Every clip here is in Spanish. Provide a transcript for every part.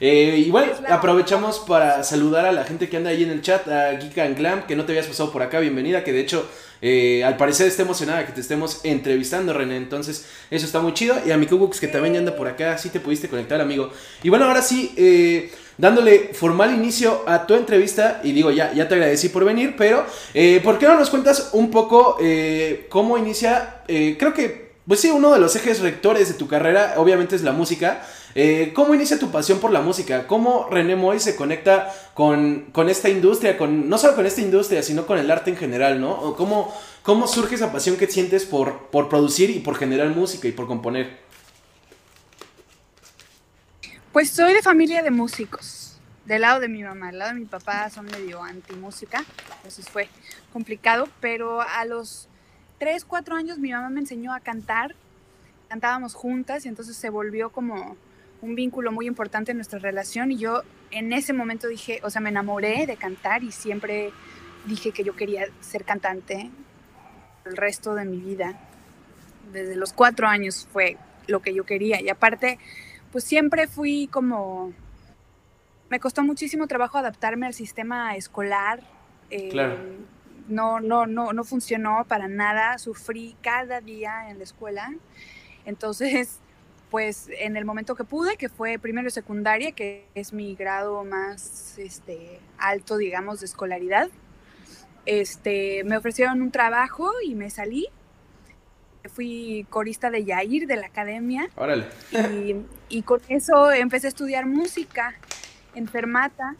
Eh, y bueno, aprovechamos para saludar a la gente que anda ahí en el chat, a Geeka and Glam, que no te habías pasado por acá, bienvenida, que de hecho eh, al parecer está emocionada que te estemos entrevistando, René. Entonces, eso está muy chido. Y a mi Kubux, que también anda por acá, sí te pudiste conectar, amigo. Y bueno, ahora sí, eh, dándole formal inicio a tu entrevista. Y digo, ya, ya te agradecí por venir, pero eh, ¿por qué no nos cuentas un poco cómo inicia? creo que, pues sí, uno de los ejes rectores de tu carrera, obviamente, es la música. Eh, ¿Cómo inicia tu pasión por la música? ¿Cómo René Moy se conecta con, esta industria, con, no solo con esta industria, sino con el arte en general, ¿no? ¿Cómo, cómo surge esa pasión que sientes por, por producir y por generar música y por componer? Pues soy de familia de músicos, del lado de mi mamá, del lado de mi papá son medio anti-música, entonces fue complicado, pero a los 3, 4 años mi mamá me enseñó a cantar, cantábamos juntas y entonces se volvió como un vínculo muy importante en nuestra relación y yo en ese momento dije, o sea, me enamoré de cantar y siempre dije que yo quería ser cantante el resto de mi vida. Desde los cuatro años fue lo que yo quería y aparte, pues siempre fui como, me costó muchísimo trabajo adaptarme al sistema escolar. Eh, claro. No, no, no, no funcionó para nada, sufrí cada día en la escuela. Entonces, pues en el momento que pude, que fue primero y secundaria, que es mi grado más este, alto, digamos, de escolaridad, este, me ofrecieron un trabajo y me salí. Fui corista de Yair, de la academia. Órale. Y, y con eso empecé a estudiar música en Fermata.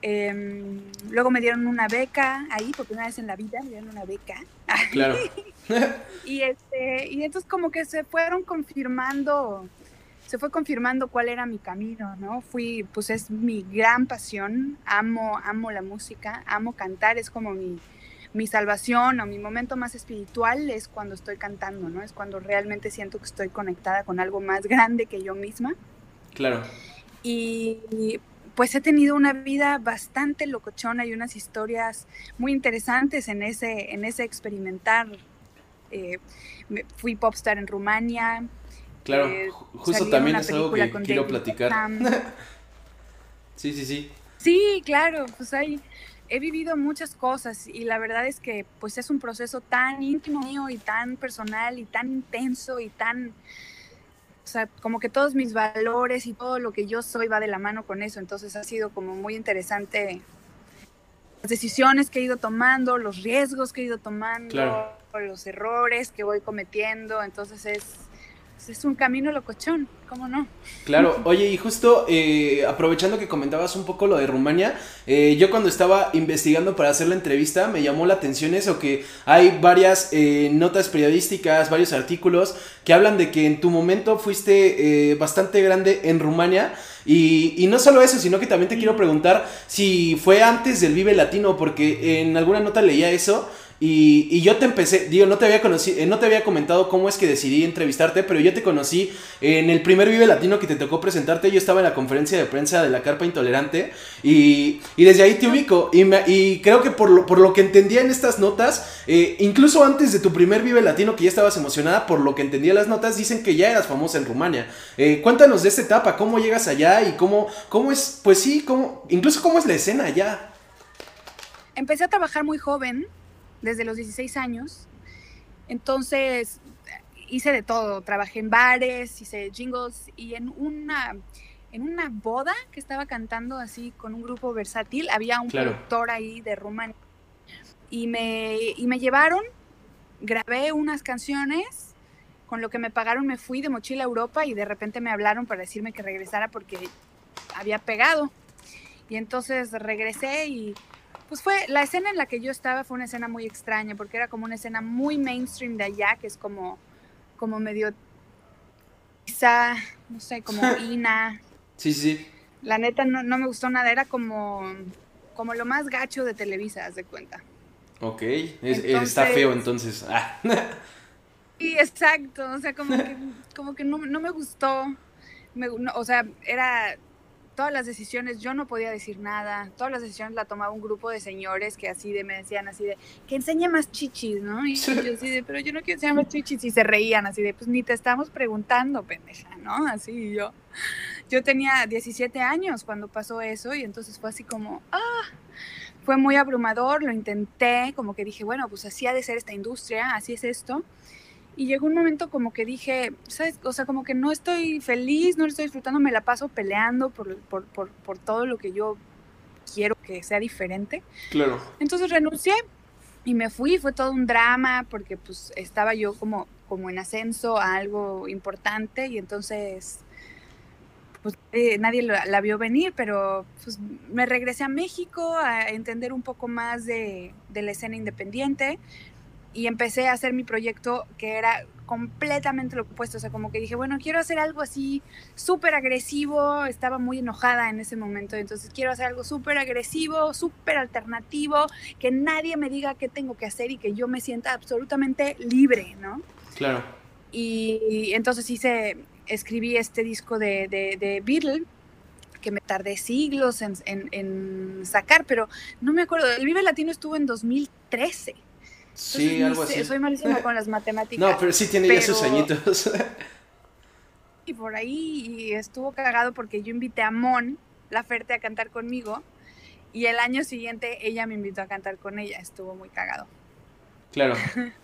Em, luego me dieron una beca ahí, por primera vez en la vida me dieron una beca. Claro. y, este, y entonces como que se fueron confirmando, se fue confirmando cuál era mi camino, ¿no? Fui, pues es mi gran pasión, amo, amo la música, amo cantar, es como mi, mi salvación o mi momento más espiritual es cuando estoy cantando, ¿no? Es cuando realmente siento que estoy conectada con algo más grande que yo misma. Claro. Y, pues he tenido una vida bastante locochona y unas historias muy interesantes en ese, en ese experimentar. Eh, fui popstar en Rumania. Claro, eh, justo también es algo que quiero platicar. sí, sí, sí. Sí, claro, pues hay, he vivido muchas cosas y la verdad es que pues es un proceso tan íntimo mío y tan personal y tan intenso y tan o sea, como que todos mis valores y todo lo que yo soy va de la mano con eso. Entonces ha sido como muy interesante las decisiones que he ido tomando, los riesgos que he ido tomando, los errores que voy cometiendo. Entonces es, es un camino locochón, ¿cómo no? Claro, oye, y justo eh, aprovechando que comentabas un poco lo de Rumania, eh, yo cuando estaba investigando para hacer la entrevista me llamó la atención eso, que hay varias eh, notas periodísticas, varios artículos que hablan de que en tu momento fuiste bastante grande en Rumania. Y, y, no solo eso, sino que también te quiero preguntar si fue antes del Vive Latino, porque en alguna nota leía eso y, yo te empecé, digo, no te había conocido, eh, no te había comentado cómo es que decidí entrevistarte, pero yo te conocí en el primer Vive Latino que te tocó presentarte. Yo estaba en la conferencia de prensa de la Carpa Intolerante y, desde ahí te ubico. Y, y creo que por lo, por lo que entendía en estas notas, eh, incluso antes de tu primer Vive Latino, que ya estabas emocionada, por lo que entendía las notas, dicen que ya eras famosa en Rumania. Eh, cuéntanos de esta etapa, cómo llegas allá y cómo, cómo es, pues sí, cómo, incluso cómo es la escena allá. Empecé a trabajar muy joven desde los 16 años. Entonces hice de todo, trabajé en bares, hice jingles y en una, en una boda que estaba cantando así con un grupo versátil, había un productor ahí de Rumania y me, y me llevaron, grabé unas canciones, con lo que me pagaron me fui de mochila a Europa y de repente me hablaron para decirme que regresara porque había pegado. Y entonces regresé y pues fue, la escena en la que yo estaba fue una escena muy extraña, porque era como una escena muy mainstream de allá, que es como, como medio, quizá, no sé, como Ina. Sí, sí. La neta no, me gustó nada, era como, como lo más gacho de Televisa, haz de cuenta. Ok, está feo entonces. Ah. Sí, exacto, o sea, como que, como que no, me gustó. o sea, era todas las decisiones, yo no podía decir nada, todas las decisiones la tomaba un grupo de señores que así de, me decían así de, que enseñe más chichis, ¿no? Y yo así de, pero yo no quiero enseñar más chichis, y se reían así de, pues ni te estamos preguntando, pendeja, ¿no? Así yo, yo tenía 17 años cuando pasó eso y entonces fue así como, ah, fue muy abrumador, lo intenté, como que dije, bueno, pues así ha de ser esta industria, así es esto. Y llegó un momento como que dije, ¿sabes? O sea, como que no estoy feliz, no lo estoy disfrutando, me la paso peleando por, por, por, por todo lo que yo quiero que sea diferente. Claro. Entonces renuncié y me fui, fue todo un drama porque pues estaba yo como, como en ascenso a algo importante y entonces pues eh, nadie la, la, vio venir, pero pues me regresé a México a entender un poco más de, de la escena independiente y empecé a hacer mi proyecto que era completamente lo opuesto, o sea, como que dije, bueno, quiero hacer algo así súper agresivo, estaba muy enojada en ese momento, entonces quiero hacer algo súper agresivo, súper alternativo, que nadie me diga qué tengo que hacer y que yo me sienta absolutamente libre, ¿no? Claro. Y, entonces hice, escribí este disco de, de, de Beatle, que me tardé siglos en, en, en, sacar, pero no me acuerdo, el Vive Latino estuvo en 2013. Sí, no algo sé, así. Soy malísima con las matemáticas. No, pero sí tiene pero... ya sus añitos. y por ahí estuvo cagado porque yo invité a Mon Laferte a cantar conmigo y el año siguiente ella me invitó a cantar con ella. Estuvo muy cagado. Claro.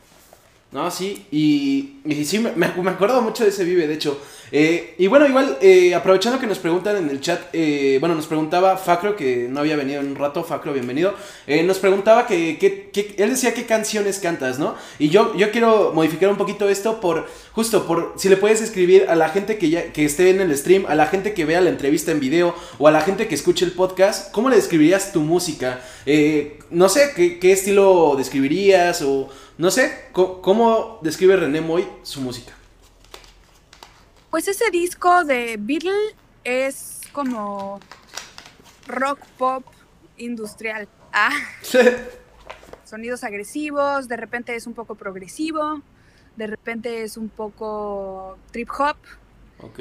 No, sí, y, sí, me, me, acuerdo mucho de ese Vive, de hecho. Eh, y bueno, igual, eh, aprovechando que nos preguntan en el chat, eh, bueno, nos preguntaba Facro, que no había venido en un rato, Facro, bienvenido, eh, nos preguntaba que, que, él decía qué canciones cantas, ¿no? Y yo, yo quiero modificar un poquito esto por, justo, por si le puedes escribir a la gente que, ya, que esté en el stream, a la gente que vea la entrevista en video, o a la gente que escuche el podcast, ¿cómo le describirías tu música? no sé, ¿qué, ¿qué estilo describirías o... No sé, ¿cómo, ¿cómo, describe René Moy su música? Pues ese disco de Beatle es como rock pop industrial. Ah. Sonidos agresivos, de repente es un poco progresivo, de repente es un poco trip hop. Ok.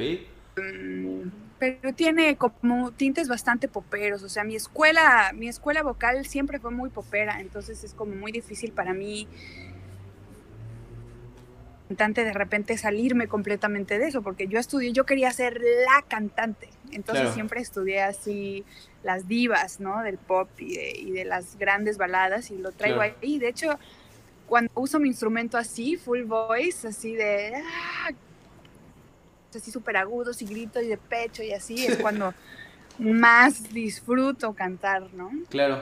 Mm, pero tiene como tintes bastante poperos, o sea, mi escuela, mi escuela vocal siempre fue muy popera, entonces es como muy difícil para mí cantante de repente salirme completamente de eso, porque yo estudié, yo quería ser la cantante, entonces claro. siempre estudié así las divas, ¿no? Del pop y de, y de las grandes baladas y lo traigo claro. ahí. De hecho, cuando uso mi instrumento así, full voice, así de... ¡ah! Así súper agudos y grito y de pecho y así, es cuando más disfruto cantar, ¿no? Claro.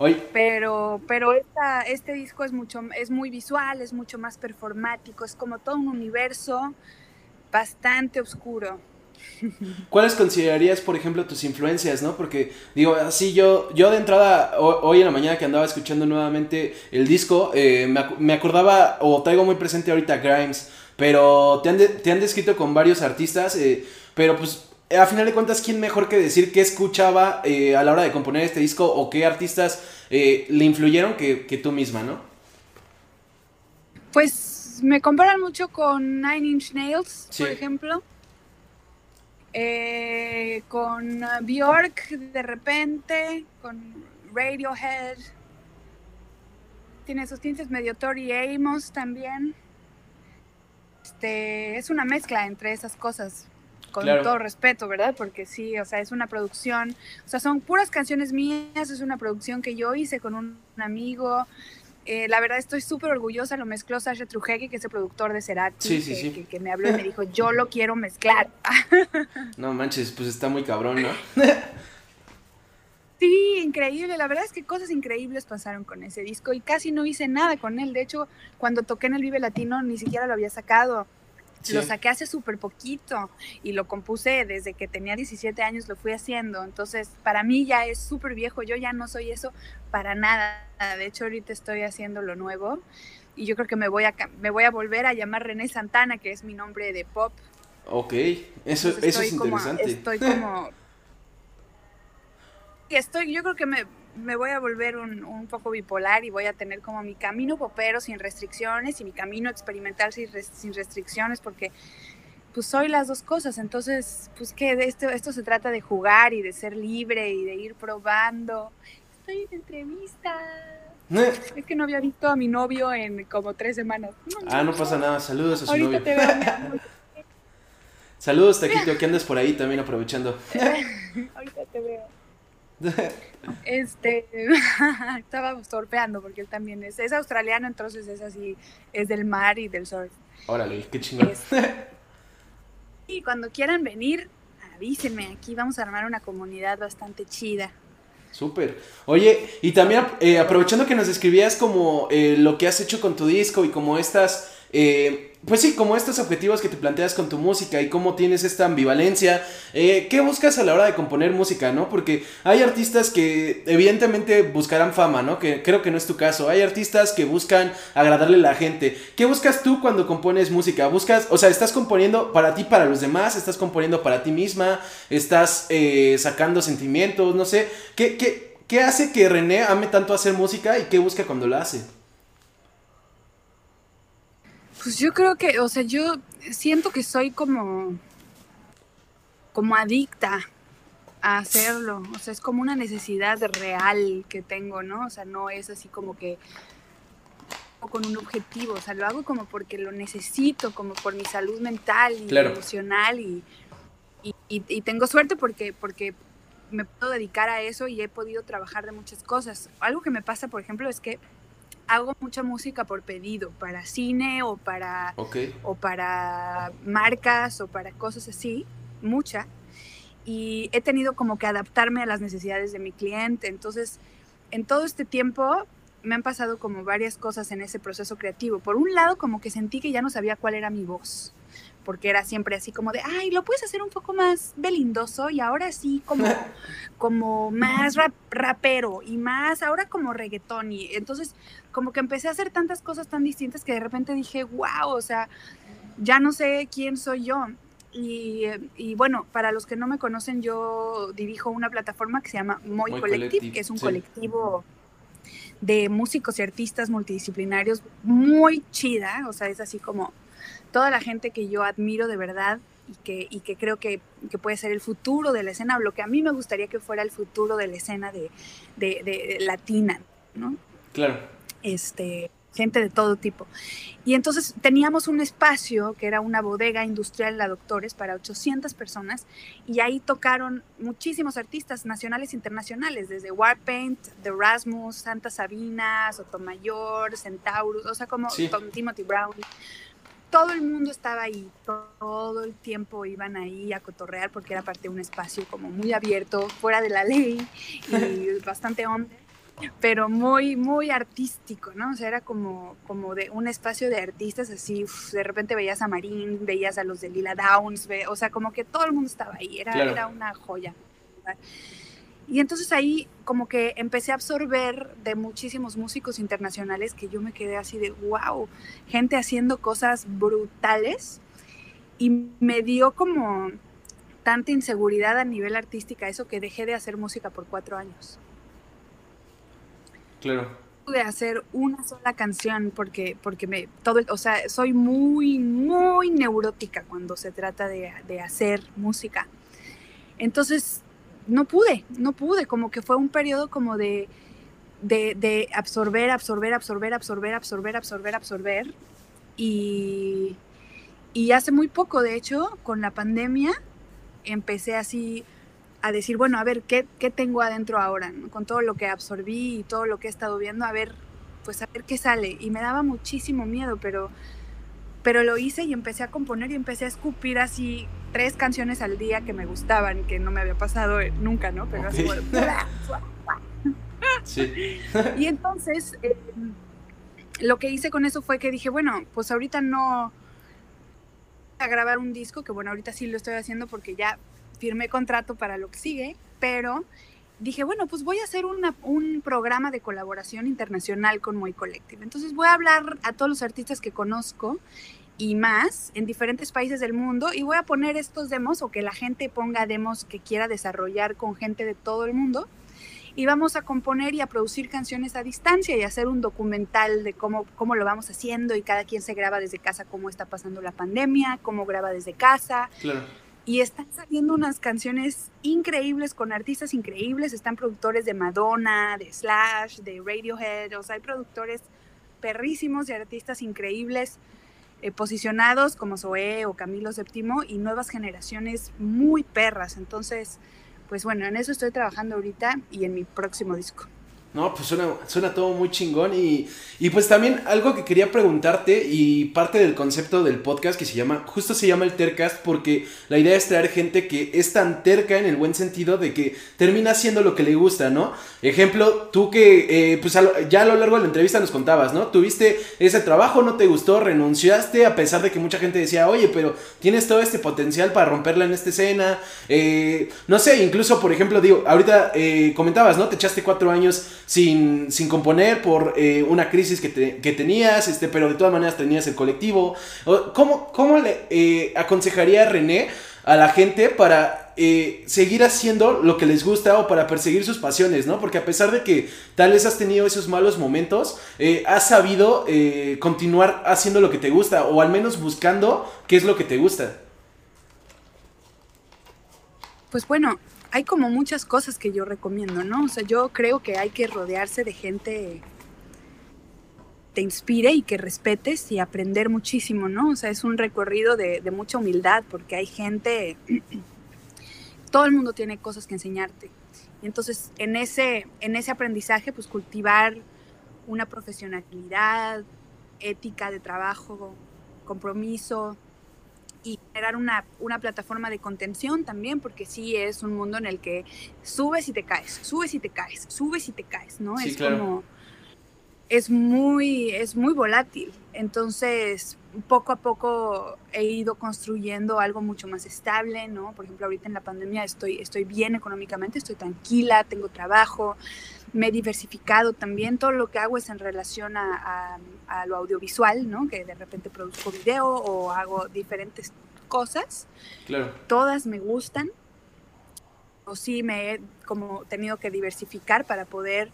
Hoy. Pero, pero esta, este disco es mucho, es muy visual, es mucho más performático, es como todo un universo bastante oscuro. ¿Cuáles considerarías, por ejemplo, tus influencias, no? Porque, digo, así yo, yo de entrada, hoy en la mañana que andaba escuchando nuevamente el disco, eh, me, me, acordaba, o traigo muy presente ahorita Grimes, pero te han, de, te han descrito con varios artistas, eh, pero pues a final de cuentas, ¿quién mejor que decir qué escuchaba eh, a la hora de componer este disco o qué artistas eh, le influyeron que, que, tú misma, no? Pues me comparan mucho con Nine Inch Nails, sí. por ejemplo. Eh, con Bjork de repente, con Radiohead. Tiene esos tintes medio Tori Amos también. Este, es una mezcla entre esas cosas con claro. todo respeto, ¿verdad? Porque sí, o sea, es una producción, o sea, son puras canciones mías, es una producción que yo hice con un amigo. Eh, la verdad estoy súper orgullosa, lo mezcló Sasha Trujegi, que es el productor de Cerati, sí, sí, que, sí. Que, que, me habló y me dijo, yo lo quiero mezclar. no manches, pues está muy cabrón, ¿no? Sí, increíble. La verdad es que cosas increíbles pasaron con ese disco y casi no hice nada con él. De hecho, cuando toqué en el Vive Latino ni siquiera lo había sacado. Sí. Lo saqué hace súper poquito y lo compuse desde que tenía 17 años, lo fui haciendo. Entonces, para mí ya es súper viejo, yo ya no soy eso para nada. De hecho, ahorita estoy haciendo lo nuevo y yo creo que me voy a, me voy a volver a llamar René Santana, que es mi nombre de pop. Ok, eso, eso es interesante. Estoy como... estoy, yo creo que me, me voy a volver un, un, poco bipolar y voy a tener como mi camino popero sin restricciones y mi camino experimental sin, sin restricciones porque pues soy las dos cosas, entonces pues que esto, esto se trata de jugar y de ser libre y de ir probando. Estoy en entrevista. ¿Eh? Es que no había visto a mi novio en como tres semanas. No, ah, no pasa nada, saludos a su novio. Te veo, Saludos, Taquito, que andes por ahí también aprovechando. Ahorita te veo. Este, estaba torpeando porque él también es, es australiano, entonces es así, es del mar y del surf. Órale, qué chingón. Este, y cuando quieran venir, avísenme, aquí vamos a armar una comunidad bastante chida. Súper. Oye, y también eh, aprovechando que nos escribías como eh, lo que has hecho con tu disco y como estas eh, pues sí, como estos objetivos que te planteas con tu música y cómo tienes esta ambivalencia, eh, ¿qué buscas a la hora de componer música, no? Porque hay artistas que evidentemente buscarán fama, ¿no? Que creo que no es tu caso. Hay artistas que buscan agradarle a la gente. ¿Qué buscas tú cuando compones música? ¿Buscas, o sea, estás componiendo para ti, para los demás? ¿Estás componiendo para ti misma? ¿Estás eh, sacando sentimientos? No sé. ¿Qué, qué, ¿Qué hace que René ame tanto hacer música y qué busca cuando la hace? Pues yo creo que, o sea, yo siento que soy como, como adicta a hacerlo. O sea, es como una necesidad real que tengo, ¿no? O sea, no es así como que con un objetivo, o sea, lo hago como porque lo necesito, como por mi salud mental y emocional y, y, tengo suerte porque, porque me puedo dedicar a eso y he podido trabajar de muchas cosas. Algo que me pasa, por ejemplo, es que hago mucha música por pedido, para cine o para, o para marcas o para cosas así, mucha. Y he tenido como que adaptarme a las necesidades de mi cliente. Entonces, en todo este tiempo me han pasado como varias cosas en ese proceso creativo. Por un lado, como que sentí que ya no sabía cuál era mi voz porque era siempre así como de, ay, lo puedes hacer un poco más belindoso y ahora sí como, como más rapero y más, ahora como reggaetón. Y entonces como que empecé a hacer tantas cosas tan distintas que de repente dije, wow, o sea, ya no sé quién soy yo. Y, y, bueno, para los que no me conocen, yo dirijo una plataforma que se llama Moy, Collective, que es un colectivo de músicos y artistas multidisciplinarios muy chida, o sea, es así como toda la gente que yo admiro de verdad y que, y que creo que, que, puede ser el futuro de la escena, o lo que a mí me gustaría que fuera el futuro de la escena de, de, de latina, ¿no? Claro. Este, gente de todo tipo. Y entonces teníamos un espacio que era una bodega industrial La Doctores para 800 personas y ahí tocaron muchísimos artistas nacionales e internacionales, desde Warpaint, The Rasmus, Santa Sabina, Sotomayor, Centaurus, o sea, como Timothy Brown. Todo el mundo estaba ahí, todo el tiempo iban ahí a cotorrear porque era parte de un espacio como muy abierto, fuera de la ley y bastante hombre, pero muy, muy artístico, ¿no? O sea, era como, como de un espacio de artistas así, de repente veías a Marín, veías a los de Lila Downs, o sea, como que todo el mundo estaba ahí, era, era una joya. Y entonces ahí como que empecé a absorber de muchísimos músicos internacionales que yo me quedé así de, wow, gente haciendo cosas brutales. Y me dio como tanta inseguridad a nivel artística eso que dejé de hacer música por cuatro años. Claro. De hacer una sola canción porque, porque me, todo, o sea, soy muy, muy neurótica cuando se trata de, de hacer música. Entonces no pude, no pude, como que fue un periodo como de, de, absorber, absorber, absorber, absorber, absorber, absorber, absorber. Y, y hace muy poco, de hecho, con la pandemia, empecé así a decir, bueno, a ver, ¿qué, qué tengo adentro ahora? Con todo lo que absorbí y todo lo que he estado viendo, a ver, pues a ver qué sale. Y me daba muchísimo miedo, pero pero lo hice y empecé a componer y empecé a escupir así tres canciones al día que me gustaban, que no me había pasado nunca, ¿no? Pero así sí. y entonces em, lo que hice con eso fue que dije, bueno, pues ahorita no a grabar un disco, que bueno, ahorita sí lo estoy haciendo porque ya firmé contrato para lo que sigue, pero dije, bueno, pues voy a hacer un programa de colaboración internacional con Moy Collective. Entonces voy a hablar a todos los artistas que conozco y más en diferentes países del mundo y voy a poner estos demos o que la gente ponga demos que quiera desarrollar con gente de todo el mundo y vamos a componer y a producir canciones a distancia y hacer un documental de cómo, cómo lo vamos haciendo y cada quien se graba desde casa, cómo está pasando la pandemia, cómo graba desde casa. Claro y están saliendo unas canciones increíbles con artistas increíbles. Están productores de Madonna, de Slash, de Radiohead. O sea, hay productores perrísimos y artistas increíbles. eh, posicionados como Zoé o Camilo VII y nuevas generaciones muy perras. Entonces, pues bueno, en eso estoy trabajando ahorita y en mi próximo disco. No, pues suena, suena todo muy chingón y, y, pues también algo que quería preguntarte y parte del concepto del podcast que se llama, justo se llama el Tercast porque la idea es traer gente que es tan terca en el buen sentido de que termina haciendo lo que le gusta, ¿no? Ejemplo, tú que eh, pues ya a lo largo de la entrevista nos contabas, ¿no? Tuviste ese trabajo, no te gustó, renunciaste a pesar de que mucha gente decía, oye, pero tienes todo este potencial para romperla en esta escena, eh, no sé, incluso por ejemplo, digo, ahorita eh, comentabas, ¿no? Te echaste cuatro años sin, sin componer por eh, una crisis que, tenías, este, pero de todas maneras tenías el colectivo. ¿Cómo, cómo le eh, aconsejaría René a la gente para eh, seguir haciendo lo que les gusta o para perseguir sus pasiones, ¿no? Porque a pesar de que tal vez has tenido esos malos momentos, has sabido continuar haciendo lo que te gusta o al menos buscando qué es lo que te gusta. Pues bueno, hay como muchas cosas que yo recomiendo, ¿no? O sea, yo creo que hay que rodearse de gente te inspire y que respetes y aprender muchísimo, ¿no? O sea, es un recorrido de, mucha humildad porque hay gente, todo el mundo tiene cosas que enseñarte. Entonces, en ese, en ese aprendizaje, pues cultivar una profesionalidad, ética de trabajo, compromiso, y generar una, una, plataforma de contención también, porque sí es un mundo en el que subes y te caes, subes y te caes, subes y te caes, ¿no? es como es muy es muy volátil. Entonces, poco a poco he ido construyendo algo mucho más estable, ¿no? Por ejemplo, ahorita en la pandemia estoy estoy bien económicamente, estoy tranquila, tengo trabajo, me he diversificado también. Todo lo que hago es en relación a, lo audiovisual, ¿no? Que de repente produzco video o hago diferentes cosas. Claro. Todas me gustan. O sí me he como tenido que diversificar para poder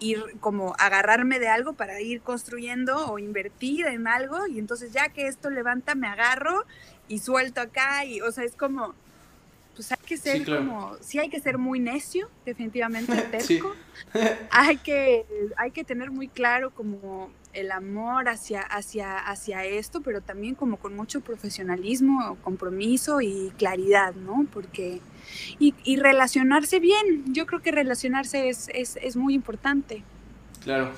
ir como agarrarme de algo para ir construyendo o invertir en algo y entonces ya que esto levanta me agarro y suelto acá y o sea es como pues hay que ser como, sí hay que ser muy necio, definitivamente terco. hay, que, hay que tener muy claro como el amor hacia, hacia, hacia esto, pero también como con mucho profesionalismo, compromiso y claridad, ¿no? Porque, y, y relacionarse bien, yo creo que relacionarse es, es, es muy importante. Claro.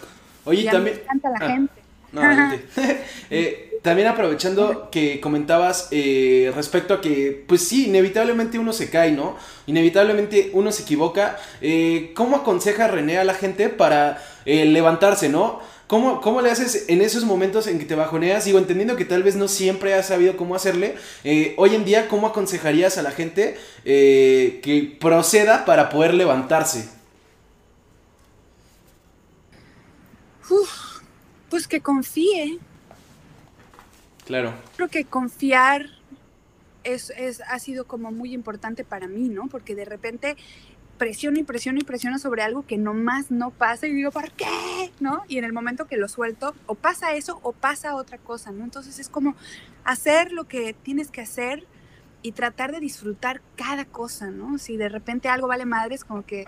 Oye, también... Me encanta la ah, gente. No, eh, también aprovechando que comentabas eh, respecto a que, pues sí, inevitablemente uno se cae, ¿no? Inevitablemente uno se equivoca. Eh, ¿Cómo aconseja René a la gente para eh, levantarse, ¿no? ¿Cómo, ¿Cómo, le haces en esos momentos en que te bajoneas? Digo, entendiendo que tal vez no siempre has sabido cómo hacerle. hoy en día, ¿cómo aconsejarías a la gente que proceda para poder levantarse? Pues que confíe, Claro. Creo que confiar es, es, ha sido como muy importante para mí, ¿no? Porque de repente presiono y presiono y presiono sobre algo que nomás no pasa y digo, ¿por qué? ¿No? Y en el momento que lo suelto, o pasa eso o pasa otra cosa, ¿no? Entonces es como hacer lo que tienes que hacer y tratar de disfrutar cada cosa, ¿no? Si de repente algo vale madre, es como que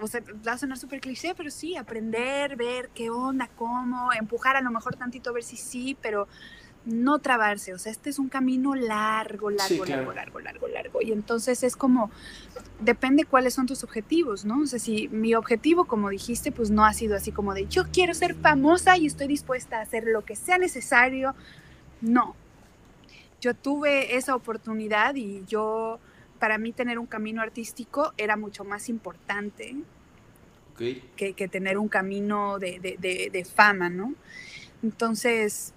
o sea, va a sonar súper cliché, pero sí, aprender, ver qué onda, cómo, empujar a lo mejor tantito a ver si sí, pero no trabarse, o sea, este es un camino largo, largo, largo, largo, largo, largo. Y entonces es como, depende cuáles son tus objetivos, ¿no? O sea, si mi objetivo, como dijiste, pues no ha sido así como de yo quiero ser famosa y estoy dispuesta a hacer lo que sea necesario, no. Yo tuve esa oportunidad y yo para mí tener un camino artístico era mucho más importante que, tener un camino de, fama, ¿no? Entonces,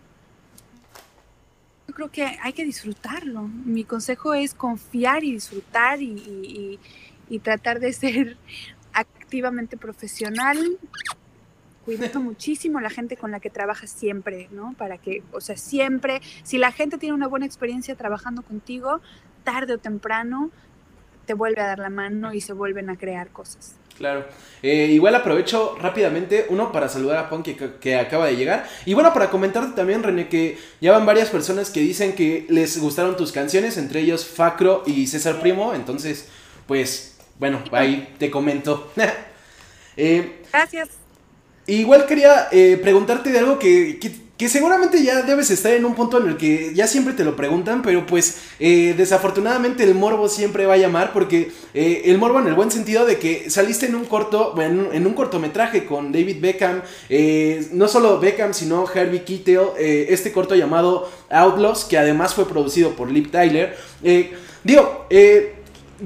yo creo que hay que disfrutarlo. Mi consejo es confiar y disfrutar y, y tratar de ser activamente profesional, cuidando muchísimo la gente con la que trabajas siempre, ¿no? Para que, o sea, siempre, si la gente tiene una buena experiencia trabajando contigo, tarde o temprano te vuelve a dar la mano y se vuelven a crear cosas. Claro. Eh, igual aprovecho rápidamente, uno, para saludar a Pon que, acaba de llegar. Y bueno, para comentarte también, René, que ya van varias personas que dicen que les gustaron tus canciones, entre ellos Facro y César Primo. Entonces, pues, bueno, ahí te comento. Eh, Gracias. Igual quería eh, preguntarte de algo que, que seguramente ya debes estar en un punto en el que ya siempre te lo preguntan, pero pues eh, desafortunadamente el morbo siempre va a llamar porque eh, el morbo en el buen sentido de que saliste en un corto, bueno, en un cortometraje con David Beckham, eh, no solo Beckham, sino Harvey Keitel, este corto llamado Outlaws, que además fue producido por Lip Tyler. digo,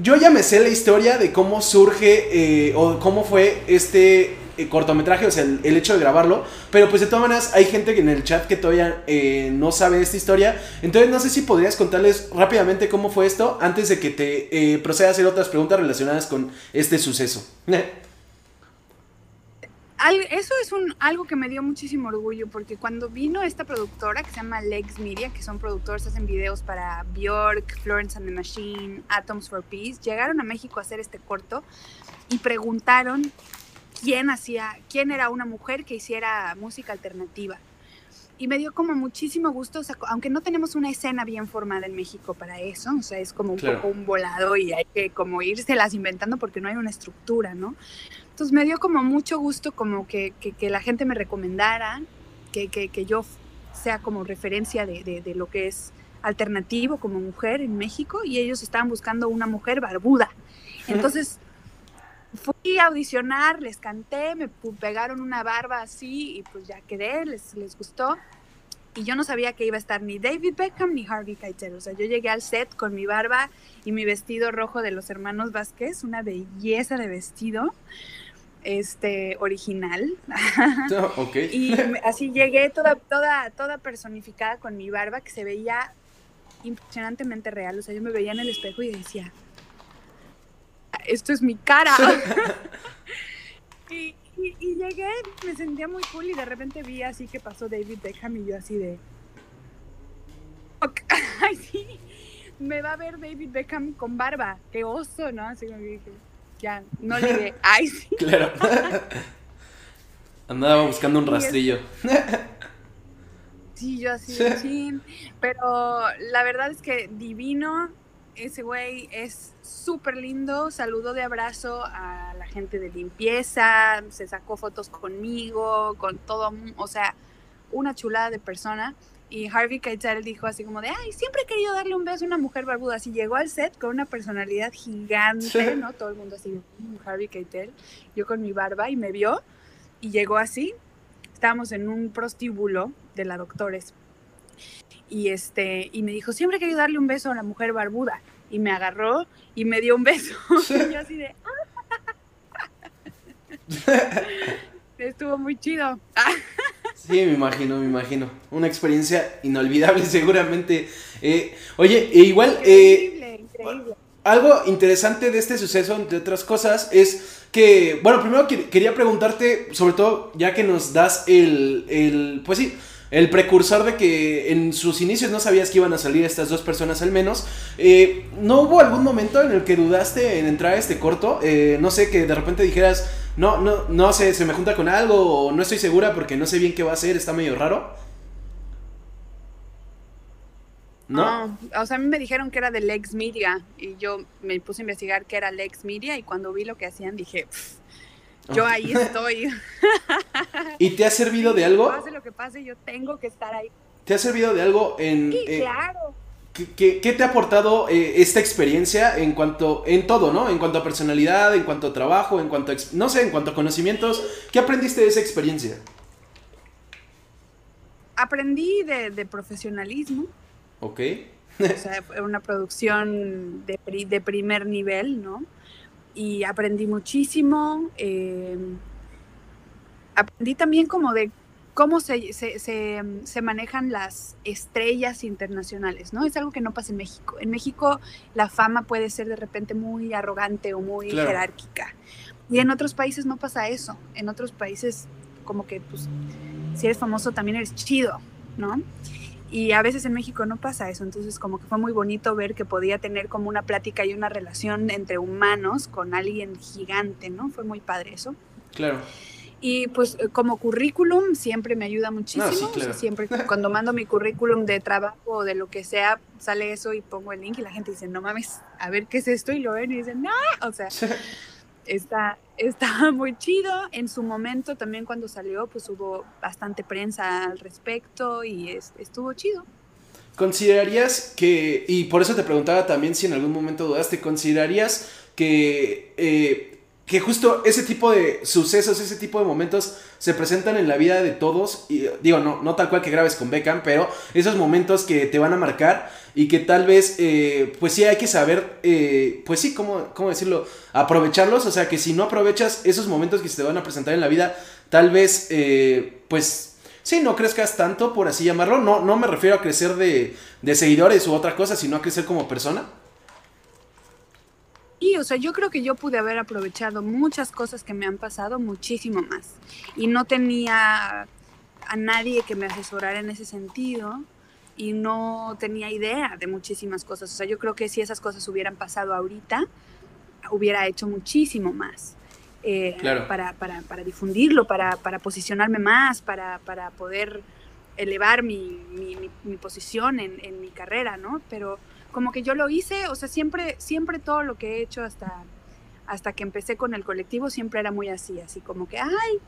yo ya me sé la historia de cómo surge o cómo fue este eh, cortometraje, o sea, el, hecho de grabarlo. Pero pues de todas maneras hay gente en el chat que todavía eh, no sabe esta historia. Entonces no sé si podrías contarles rápidamente cómo fue esto antes de que te eh, proceda a hacer otras preguntas relacionadas con este suceso. Eso es un, algo que me dio muchísimo orgullo porque cuando vino esta productora que se llama Legs Media, que son productores, hacen videos para Bjork, Florence and the Machine, Atoms for Peace, llegaron a México a hacer este corto y preguntaron quién hacía, quién era una mujer que hiciera música alternativa. Y me dio como muchísimo gusto, aunque no tenemos una escena bien formada en México para eso, o sea, es como un poco un volado y hay que como las inventando porque no hay una estructura, ¿no? Entonces me dio como mucho gusto como que, que, la gente me recomendara, que, que, yo sea como referencia de, de, de lo que es alternativo como mujer en México y ellos estaban buscando una mujer barbuda. Entonces fui a audicionar, les canté, me pegaron una barba así y pues ya quedé, les, les gustó. Y yo no sabía que iba a estar ni David Beckham ni Harvey Keitel. O sea, yo llegué al set con mi barba y mi vestido rojo de los hermanos Vázquez, una belleza de vestido este original. y así llegué toda, toda, toda personificada con mi barba que se veía impresionantemente real. O sea, yo me veía en el espejo y decía, esto es mi cara. y, llegué, me sentía muy cool y de repente vi así que pasó David Beckham y yo así de... Ay, sí, me va a ver David Beckham con barba, qué oso, ¿no? Así como dije, ya, no le dije, ay, sí. Claro. Andaba buscando un rastrillo. Sí, yo así, sí. Pero la verdad es que divino, ese güey es súper lindo, saludó de abrazo a la gente de limpieza, se sacó fotos conmigo, con todo, o sea, una chulada de persona. Y Harvey Keitel dijo así como de, ay, siempre he querido darle un beso a una mujer barbuda. Así llegó al set con una personalidad gigante, ¿no? Todo el mundo así, mm, Harvey Keitel, yo con mi barba y me vio y llegó así. Estábamos en un prostíbulo de la Doctores y este y me dijo siempre he querido darle un beso a la mujer barbuda y me agarró y me dio un beso. Y yo así de estuvo muy chido. Sí me imagino me imagino. Una experiencia inolvidable seguramente. Eh, oye e igual eh, increíble, algo interesante de este suceso entre otras cosas es que bueno primero quería preguntarte sobre todo ya que nos das el, el pues sí el precursor de que en sus inicios no sabías que iban a salir estas dos personas al menos. Eh, ¿No hubo algún momento en el que dudaste en entrar a este corto? Eh, no sé, que de repente dijeras, no, no, no sé, se me junta con algo o no estoy segura porque no sé bien qué va a ser, está medio raro. ¿No? o sea, a mí me dijeron que era de Lex Media y yo me puse a investigar qué era Lex Media y cuando vi lo que hacían dije, yo ahí estoy. ¿Y te ha servido de algo? Pase lo que pase, yo tengo que estar ahí. ¿Te ha servido de algo en... Sí, eh, claro. ¿qué, te ha aportado eh, esta experiencia en cuanto, en todo, ¿no? En cuanto a personalidad, en cuanto a trabajo, en cuanto a, no sé, en cuanto a conocimientos. ¿Qué aprendiste de esa experiencia? Aprendí de, profesionalismo. Ok. o sea, una producción de, de primer nivel, ¿no? Y aprendí muchísimo. Eh, aprendí también como de cómo se, se, se, manejan las estrellas internacionales, ¿no? Es algo que no pasa en México. En México la fama puede ser de repente muy arrogante o muy jerárquica. Y en otros países no pasa eso. En otros países como que, pues, si eres famoso también eres chido, ¿no? Y a veces en México no pasa eso, entonces como que fue muy bonito ver que podía tener como una plática y una relación entre humanos con alguien gigante, ¿no? Fue muy padre eso. Claro. Y pues eh, como currículum siempre me ayuda muchísimo. siempre cuando mando mi currículum de trabajo o de lo que sea, sale eso y pongo el link y la gente dice, no mames, a ver qué es esto y lo ven y dicen, no, o sea, está, está muy chido. En su momento también cuando salió, pues hubo bastante prensa al respecto y estuvo chido. ¿Considerarías que, y por eso te preguntaba también si en algún momento dudaste, ¿considerarías que, eh, que justo ese tipo de sucesos, ese tipo de momentos se presentan en la vida de todos? Y, digo, no, no tal cual que grabes con Beckham, pero esos momentos que te van a marcar y que tal vez, eh, pues sí hay que saber, eh, pues sí, ¿cómo, ¿cómo decirlo? Aprovecharlos, o sea, que si no aprovechas esos momentos que se te van a presentar en la vida, tal vez, pues sí, no crezcas tanto, por así llamarlo. No, no me refiero a crecer de, de seguidores u otra cosa, sino a crecer como persona. Y, o sea, yo creo que yo pude haber aprovechado muchas cosas que me han pasado muchísimo más. Y no tenía a nadie que me asesorara en ese sentido y no tenía idea de muchísimas cosas. O sea, yo creo que si esas cosas hubieran pasado ahorita, hubiera hecho muchísimo más. Eh, para, para, para, difundirlo, para, para posicionarme más, para, para poder elevar mi, mi, mi, posición en, en, mi carrera, ¿no? Pero como que yo lo hice, o sea, siempre, siempre todo lo que he hecho hasta, hasta que empecé con el colectivo siempre era muy así, así como que, ay,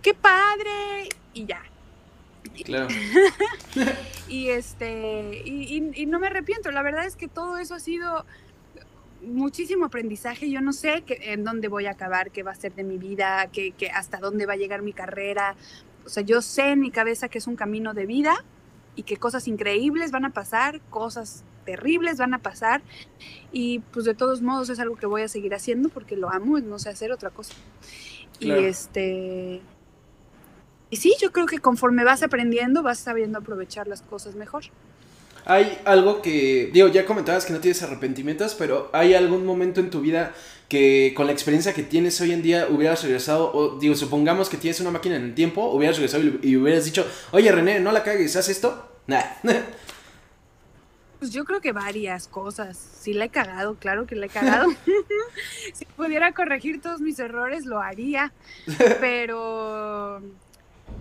qué padre, y ya. Claro. y este, y, y, no me arrepiento, la verdad es que todo eso ha sido muchísimo aprendizaje. Yo no sé en dónde voy a acabar, qué va a ser de mi vida, qué, hasta dónde va a llegar mi carrera. O sea, yo sé en mi cabeza que es un camino de vida y que cosas increíbles van a pasar, cosas terribles van a pasar y pues de todos modos es algo que voy a seguir haciendo porque lo amo y no sé hacer otra cosa. Y este y sí, yo creo que conforme vas aprendiendo vas sabiendo aprovechar las cosas mejor. Hay algo que, digo, ya comentabas que no tienes arrepentimientos, pero ¿hay algún momento en tu vida que con la experiencia que tienes hoy en día hubieras regresado, o digo, supongamos que tienes una máquina en el tiempo, hubieras regresado y, hubieras dicho, oye René, no la cagues, ¿haz esto? Nah. Pues yo creo que varias cosas. Sí la he cagado, claro que la he cagado. si pudiera corregir todos mis errores, lo haría. Pero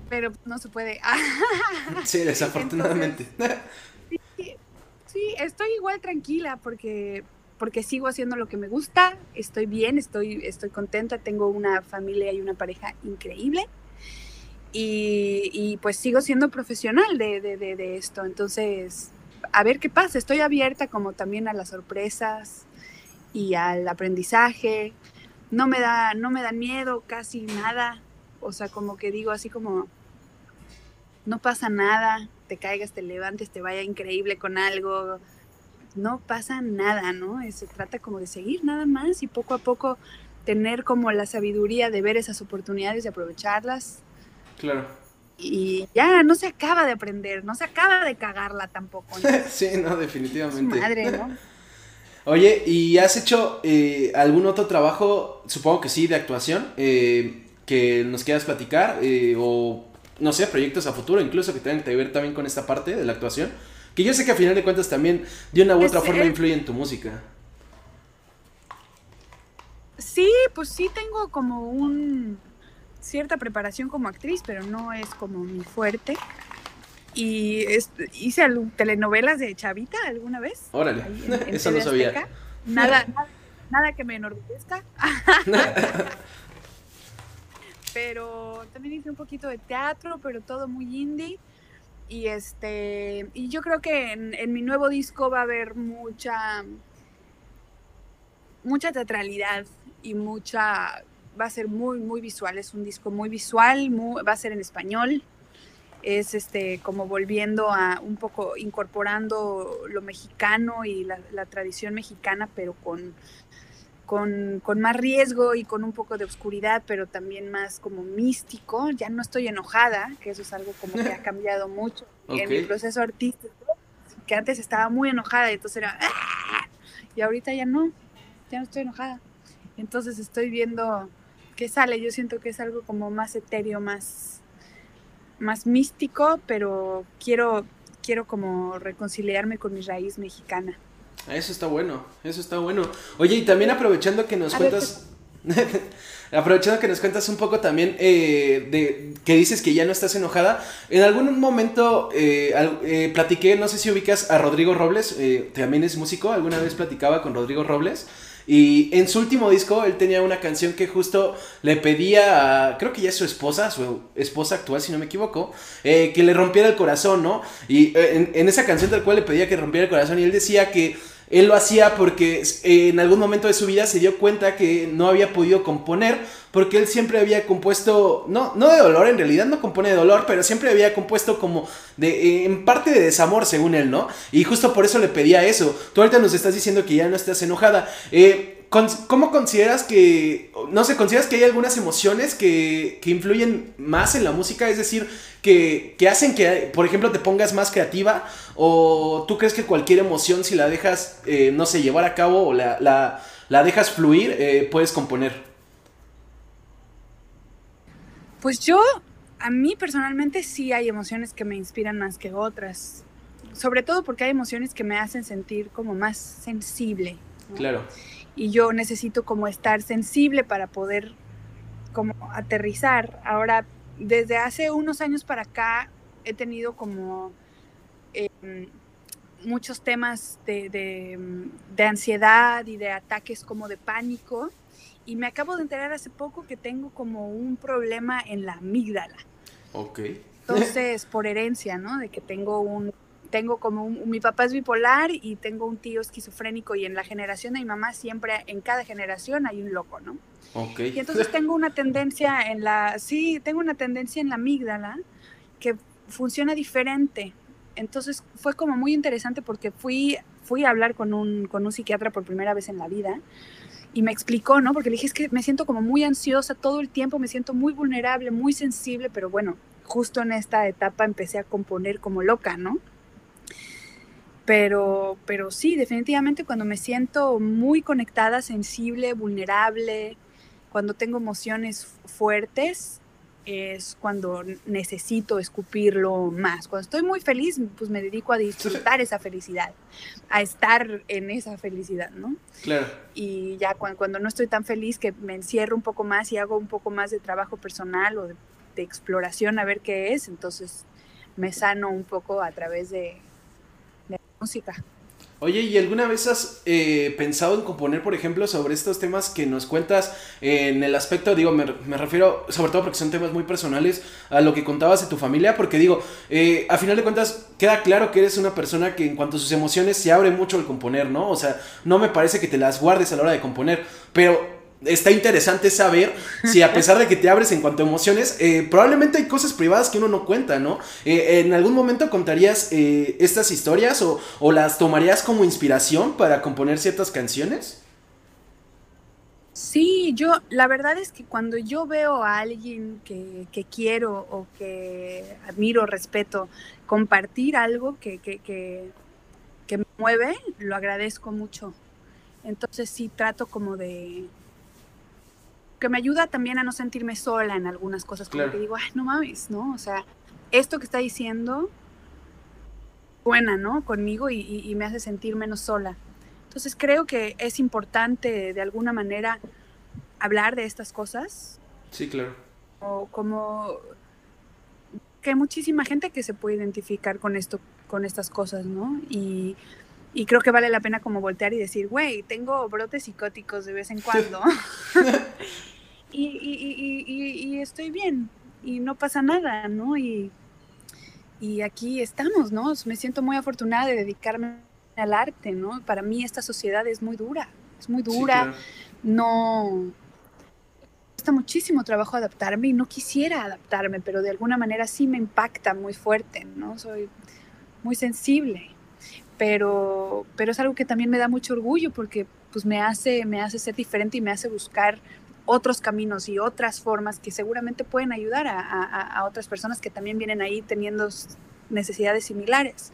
pero no se puede. sí, desafortunadamente. Sí, estoy igual tranquila porque, porque sigo haciendo lo que me gusta, estoy bien, estoy, estoy contenta, tengo una familia y una pareja increíble. Y, pues sigo siendo profesional de, de, esto. Entonces, a ver qué pasa. Estoy abierta como también a las sorpresas y al aprendizaje. No me da, no me da miedo casi nada. O sea, como que digo así como, no pasa nada, te caigas, te levantes, te vaya increíble con algo, no pasa nada, ¿no? Se trata como de seguir nada más y poco a poco tener como la sabiduría de ver esas oportunidades y aprovecharlas. Claro. Y ya no se acaba de aprender, no se acaba de cagarla tampoco. sí, no, definitivamente. Madre, ¿no? Oye, ¿y has hecho eh, algún otro trabajo, supongo que sí, de actuación, eh, que nos quieras platicar? Eh, o no sé, proyectos a futuro, incluso que tengan que ver también con esta parte de la actuación. Que yo sé que a final de cuentas también de una u otra forma influye en tu música. Sí, pues sí tengo como un cierta preparación como actriz, pero no es como mi fuerte. Y hice telenovelas de Chavita alguna vez. Órale, eso no sabía. Nada, nada, nada que me enorgullezca. pero también hice un poquito de teatro, pero todo muy indie. Y este, y yo creo que en, mi nuevo disco va a haber mucha, mucha teatralidad y mucha, va a ser muy, muy visual. Es un disco muy visual, va a ser en español. Es este, como volviendo a un poco incorporando lo mexicano y la tradición mexicana, pero con con, más riesgo y con un poco de oscuridad, pero también más como místico. Ya no estoy enojada, que eso es algo como que ha cambiado mucho en mi proceso artístico, que antes estaba muy enojada y entonces era, ¡ah! y ahorita ya no, ya no estoy enojada. Entonces estoy viendo qué sale, yo siento que es algo como más etéreo, más, más místico, pero quiero, quiero como reconciliarme con mi raíz mexicana. Eso está bueno, eso está bueno. Oye, y también aprovechando que nos cuentas... aprovechando que nos cuentas un poco también eh, de que dices que ya no estás enojada, en algún momento eh, eh, platiqué, no sé si ubicas a Rodrigo Robles, también es músico, alguna vez platicaba con Rodrigo Robles Y en su último disco él tenía una canción que justo le pedía a, creo que ya es su esposa, su esposa actual si no me equivoco, eh, que le rompiera el corazón, ¿no? Y en, en esa canción tal cual le pedía que rompiera el corazón y él decía que él lo hacía porque eh, en algún momento de su vida se dio cuenta que no había podido componer porque él siempre había compuesto, no, no de dolor, en realidad no compone de dolor, pero siempre había compuesto como de, eh, en parte de desamor, según él, ¿no? Y justo por eso le pedía eso. Tú ahorita nos estás diciendo que ya no estás enojada. Eh, ¿Cómo consideras que, no sé, consideras que hay algunas emociones que, que influyen más en la música? Es decir, que, que, hacen que, por ejemplo, te pongas más creativa? ¿O tú crees que cualquier emoción, si la dejas, eh, no sé, llevar a cabo o la, la, la dejas fluir, eh, puedes componer? Pues yo, a mí personalmente sí hay emociones que me inspiran más que otras. Sobre todo porque hay emociones que me hacen sentir como más sensible. ¿no? Claro y yo necesito como estar sensible para poder como aterrizar. Ahora, desde hace unos años para acá he tenido como eh, muchos temas de, de, de, ansiedad y de ataques como de pánico y me acabo de enterar hace poco que tengo como un problema en la amígdala. Ok. Entonces, por herencia, ¿no? De que tengo un tengo como un, mi papá es bipolar y tengo un tío esquizofrénico y en la generación de mi mamá siempre, en cada generación hay un loco, ¿no? Ok. Y entonces tengo una tendencia en la, sí, tengo una tendencia en la amígdala que funciona diferente. Entonces fue como muy interesante porque fui, fui a hablar con un, con un psiquiatra por primera vez en la vida y me explicó, ¿no? Porque le dije, es que me siento como muy ansiosa todo el tiempo, me siento muy vulnerable, muy sensible, pero bueno, justo en esta etapa empecé a componer como loca, ¿no? Pero, pero sí, definitivamente cuando me siento muy conectada, sensible, vulnerable, cuando tengo emociones fuertes, es cuando necesito escupirlo más. Cuando estoy muy feliz, pues me dedico a disfrutar esa felicidad, a estar en esa felicidad, ¿no? Claro. Y ya cuando, cuando no estoy tan feliz, que me encierro un poco más y hago un poco más de trabajo personal o de, de exploración a ver qué es, entonces me sano un poco a través de, Oye, ¿y alguna vez has eh, pensado en componer, por ejemplo, sobre estos temas que nos cuentas en el aspecto, digo, me, me, refiero sobre todo porque son temas muy personales a lo que contabas de tu familia? Porque digo, eh, a final de cuentas queda claro que eres una persona que en cuanto a sus emociones se abre mucho al componer, ¿no? O sea, no me parece que te las guardes a la hora de componer, pero está interesante saber si a pesar de que te abres en cuanto a emociones, eh, probablemente hay cosas privadas que uno no cuenta, ¿no? Eh, ¿En algún momento contarías eh, estas historias o, o, las tomarías como inspiración para componer ciertas canciones? Sí, yo, la verdad es que cuando yo veo a alguien que, que quiero o que admiro, respeto, compartir algo que, que, que, que me mueve, lo agradezco mucho. Entonces sí trato como de, que me ayuda también a no sentirme sola en algunas cosas, como claro. que digo, ay, no mames, ¿no? O sea, esto que está diciendo, buena, ¿no? Conmigo y, y, y, me hace sentir menos sola. Entonces creo que es importante de alguna manera hablar de estas cosas. Sí, claro. O como que hay muchísima gente que se puede identificar con esto, con estas cosas, ¿no? Y, y creo que vale la pena como voltear y decir, güey, tengo brotes psicóticos de vez en cuando. y, y, y, y, estoy bien. Y no pasa nada, ¿no? Y, y aquí estamos, ¿no? Me siento muy afortunada de dedicarme al arte, ¿no? Para mí esta sociedad es muy dura. Es muy dura. Sí, claro. No. Cuesta muchísimo trabajo adaptarme y no quisiera adaptarme, pero de alguna manera sí me impacta muy fuerte, ¿no? Soy muy sensible pero, pero es algo que también me da mucho orgullo porque pues me hace, me hace ser diferente y me hace buscar otros caminos y otras formas que seguramente pueden ayudar a, a, a otras personas que también vienen ahí teniendo necesidades similares.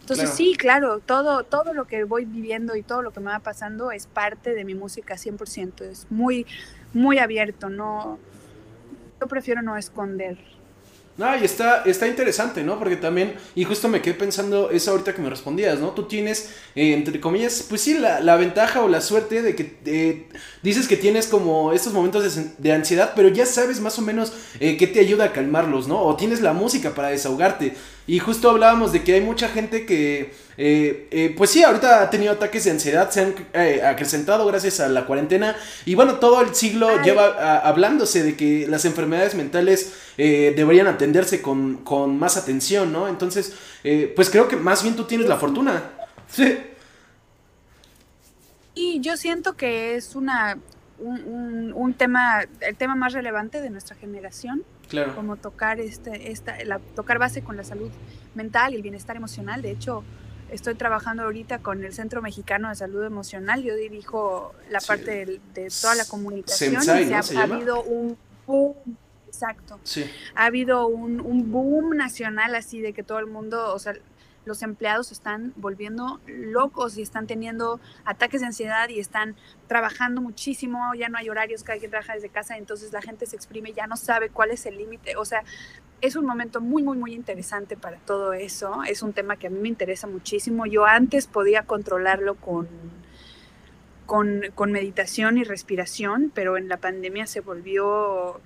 Entonces claro. sí, claro, todo, todo lo que voy viviendo y todo lo que me va pasando es parte de mi música 100%, es muy, muy abierto, no, yo prefiero no esconder no, y está, está interesante, ¿no? Porque también, y justo me quedé pensando eso ahorita que me respondías, ¿no? Tú tienes, eh, entre comillas, pues sí, la, la, ventaja o la suerte de que eh, dices que tienes como estos momentos de, ansiedad, pero ya sabes más o menos eh, qué te ayuda a calmarlos, ¿no? O tienes la música para desahogarte. Y justo hablábamos de que hay mucha gente que, eh, eh, pues sí, ahorita ha tenido ataques de ansiedad, se han eh, acrecentado gracias a la cuarentena. Y bueno, todo el siglo lleva hablándose de que las enfermedades mentales deberían atenderse con, con, más atención, ¿no? Entonces, pues creo que más bien tú tienes la fortuna. Sí. Y yo siento que es una un, un, tema, el tema más relevante de nuestra generación. Claro. Como tocar este, esta, la, tocar base con la salud mental y el bienestar emocional. De hecho, estoy trabajando ahorita con el Centro Mexicano de Salud Emocional. Yo dirijo la parte de, toda la comunicación y se ha, habido un boom. Exacto. Sí. Ha habido un, un boom nacional así de que todo el mundo, o sea, los empleados están volviendo locos y están teniendo ataques de ansiedad y están trabajando muchísimo, ya no hay horarios, cada quien trabaja desde casa, entonces la gente se exprime, ya no sabe cuál es el límite, o sea, es un momento muy, muy, muy interesante para todo eso, es un tema que a mí me interesa muchísimo, yo antes podía controlarlo con... Con, con meditación y respiración, pero en la pandemia se volvió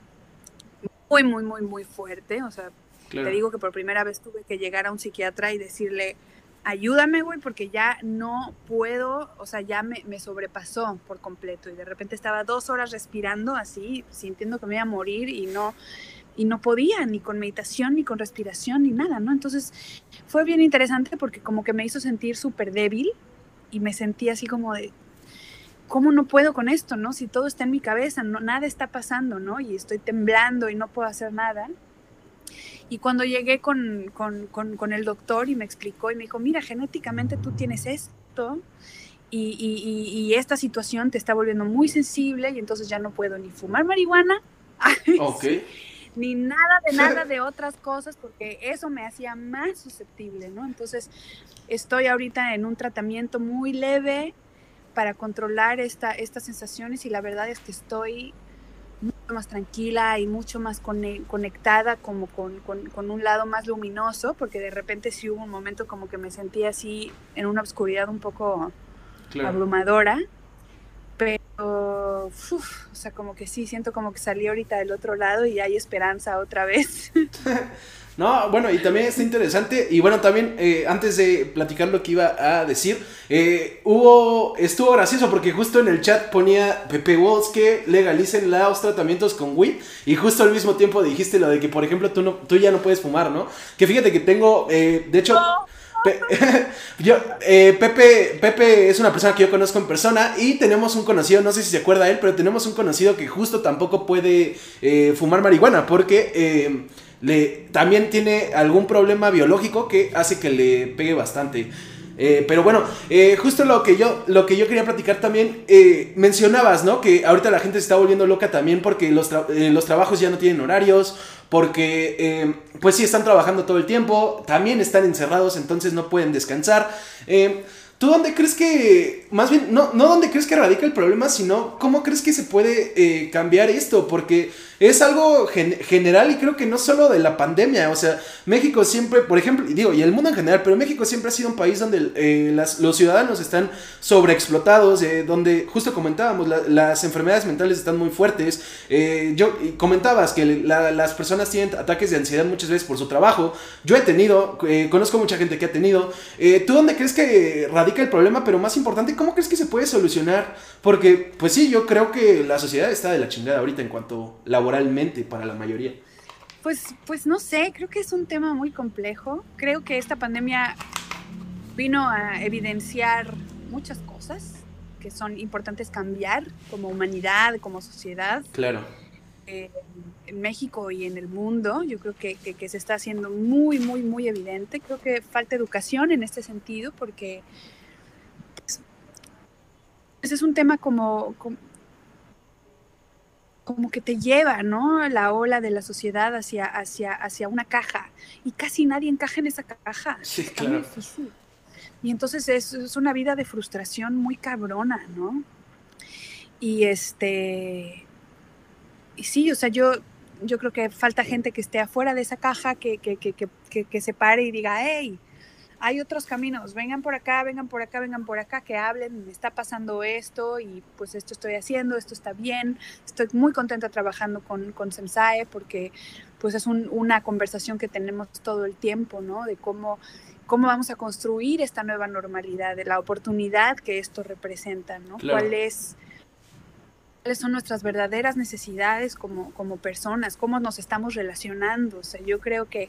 muy, muy, muy, muy fuerte. O sea, te digo que por primera vez tuve que llegar a un psiquiatra y decirle, ayúdame, güey, porque ya no puedo, o sea, ya me, me, sobrepasó por completo. Y de repente estaba dos horas respirando así, sintiendo que me iba a morir y no, y no podía, ni con meditación, ni con respiración, ni nada, ¿no? Entonces fue bien interesante porque como que me hizo sentir súper débil y me sentí así como de, ¿cómo no puedo con esto, no? Si todo está en mi cabeza, no, nada está pasando, ¿no? Y estoy temblando y no puedo hacer nada. Y cuando llegué con, el doctor y me explicó y me dijo, mira, genéticamente tú tienes esto y, esta situación te está volviendo muy sensible y entonces ya no puedo ni fumar marihuana, ni nada de nada de otras cosas porque eso me hacía más susceptible, ¿no? Entonces estoy ahorita en un tratamiento muy leve para controlar esta, estas sensaciones y la verdad es que estoy mucho más tranquila y mucho más conectada como con, un lado más luminoso, porque de repente sí hubo un momento como que me sentía así en una oscuridad un poco abrumadora, pero, o sea, como que sí, siento como que salí ahorita del otro lado y hay esperanza otra vez. No, bueno, y también está interesante. Y bueno, también eh, antes de platicar lo que iba a decir, eh, hubo, estuvo gracioso porque justo en el chat ponía Pepe Walls que legalicen los tratamientos con weed. Y justo al mismo tiempo dijiste lo de que, por ejemplo, tú, no, tú ya no puedes fumar, ¿no? Que fíjate que tengo, eh, de hecho... yo, Pepe, Pepe es una persona que yo conozco en persona y tenemos un conocido, no sé si se acuerda él, pero tenemos un conocido que justo tampoco puede fumar marihuana porque también tiene algún problema biológico que hace que le pegue bastante. Eh, pero bueno, eh, justo lo que yo, lo que yo quería platicar también, eh, mencionabas, ¿no? Que ahorita la gente se está volviendo loca también porque los, los trabajos ya no tienen horarios, porque pues sí están trabajando todo el tiempo, también están encerrados, entonces no pueden descansar. ¿Tú dónde crees que, más bien, no, no dónde crees que radica el problema, sino cómo crees que se puede cambiar esto? Porque es algo general y creo que no solo de la pandemia, o sea, México siempre, por ejemplo, digo, y el mundo en general, pero México siempre ha sido un país donde eh, los ciudadanos están sobreexplotados, eh, donde justo comentábamos, las enfermedades mentales están muy fuertes. Eh, yo comentabas que las personas tienen ataques de ansiedad muchas veces por su trabajo. Yo he tenido, conozco mucha gente que ha tenido. ¿Tú dónde crees que radica el problema? Pero más importante, ¿cómo crees que se puede solucionar? Porque, pues sí, yo creo que la sociedad está de la chingada ahorita en cuanto a laboralmente para la mayoría? Pues, pues no sé, creo que es un tema muy complejo. Creo que esta pandemia vino a evidenciar muchas cosas que son importantes cambiar como humanidad, como sociedad. Claro. Eh, en México y en el mundo, yo creo que, que, se está haciendo muy, muy, muy evidente. Creo que falta educación en este sentido porque pues, ese es un tema como, como como que te lleva, ¿no? La ola de la sociedad hacia, hacia, hacia una caja. Y casi nadie encaja en esa caja. Sí, claro. Y entonces es, es, una vida de frustración muy cabrona, ¿no? Y este. Y sí, o sea, yo, yo creo que falta gente que esté afuera de esa caja, que, que, que, que, que se pare y diga, hey, hay otros caminos, vengan por acá, vengan por acá, vengan por acá, que hablen, me está pasando esto y pues esto estoy haciendo, esto está bien, estoy muy contenta trabajando con, con Sensae porque pues es una conversación que tenemos todo el tiempo, ¿no? De cómo, cómo vamos a construir esta nueva normalidad, de la oportunidad que esto representa, ¿no? ¿Cuáles son nuestras verdaderas necesidades como, como personas? ¿Cómo nos estamos relacionando? O sea, yo creo que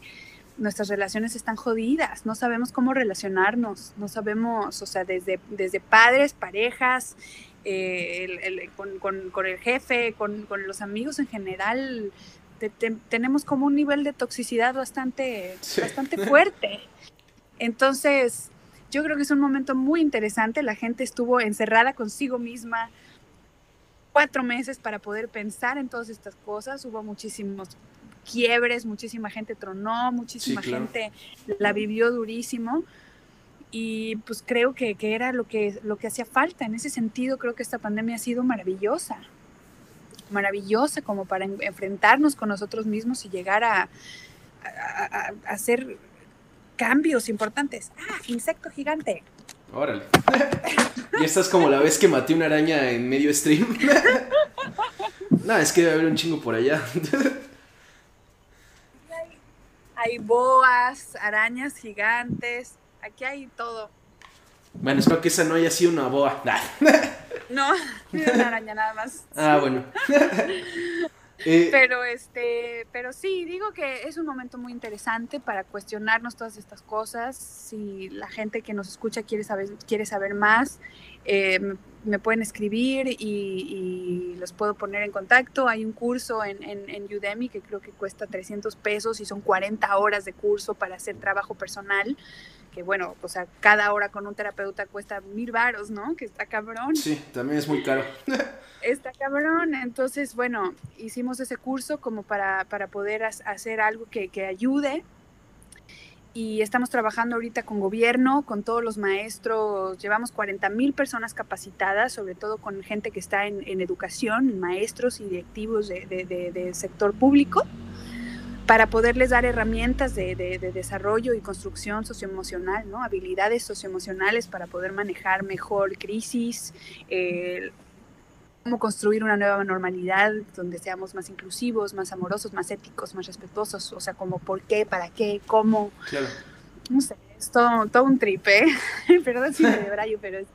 nuestras relaciones están jodidas, no sabemos cómo relacionarnos, no sabemos, o sea, desde, desde padres, parejas, eh, con, el jefe, con, los amigos en general, tenemos como un nivel de toxicidad bastante, bastante fuerte. Entonces, yo creo que es un momento muy interesante, la gente estuvo encerrada consigo misma cuatro meses para poder pensar en todas estas cosas, hubo muchísimos quiebres, muchísima gente tronó, muchísima gente la vivió durísimo y pues creo que, era lo que, lo que hacía falta. En ese sentido creo que esta pandemia ha sido maravillosa, maravillosa como para enfrentarnos con nosotros mismos y llegar a, hacer cambios importantes. Ah, insecto gigante. Órale. y esta es como la vez que maté una araña en medio stream. no, es que debe haber un chingo por allá. hay boas, arañas gigantes, aquí hay todo. Bueno, espero que esa no haya sido una boa. no, una araña nada más. Ah, bueno. Eh, pero este, pero sí, digo que es un momento muy interesante para cuestionarnos todas estas cosas. Si la gente que nos escucha quiere saber, quiere saber más, eh, me pueden escribir y, los puedo poner en contacto. Hay un curso en, en, Udemy que creo que cuesta 300 pesos y son 40 horas de curso para hacer trabajo personal. Que bueno, o sea, cada hora con un terapeuta cuesta mil varos, ¿no? Que está cabrón. Sí, también es muy caro. está cabrón. Entonces, bueno, hicimos ese curso como para, para poder hacer algo que, que ayude y estamos trabajando ahorita con gobierno, con todos los maestros, llevamos 40 mil personas capacitadas, sobre todo con gente que está en, educación, maestros y directivos del de, sector público, para poderles dar herramientas de, desarrollo y construcción socioemocional, ¿no? habilidades socioemocionales para poder manejar mejor crisis, eh, cómo construir una nueva normalidad donde seamos más inclusivos, más amorosos, más éticos, más respetuosos, o sea, como por qué, para qué, cómo. Claro. No sé, es todo, todo un tripe, ¿eh? perdón si me debrayo, pero es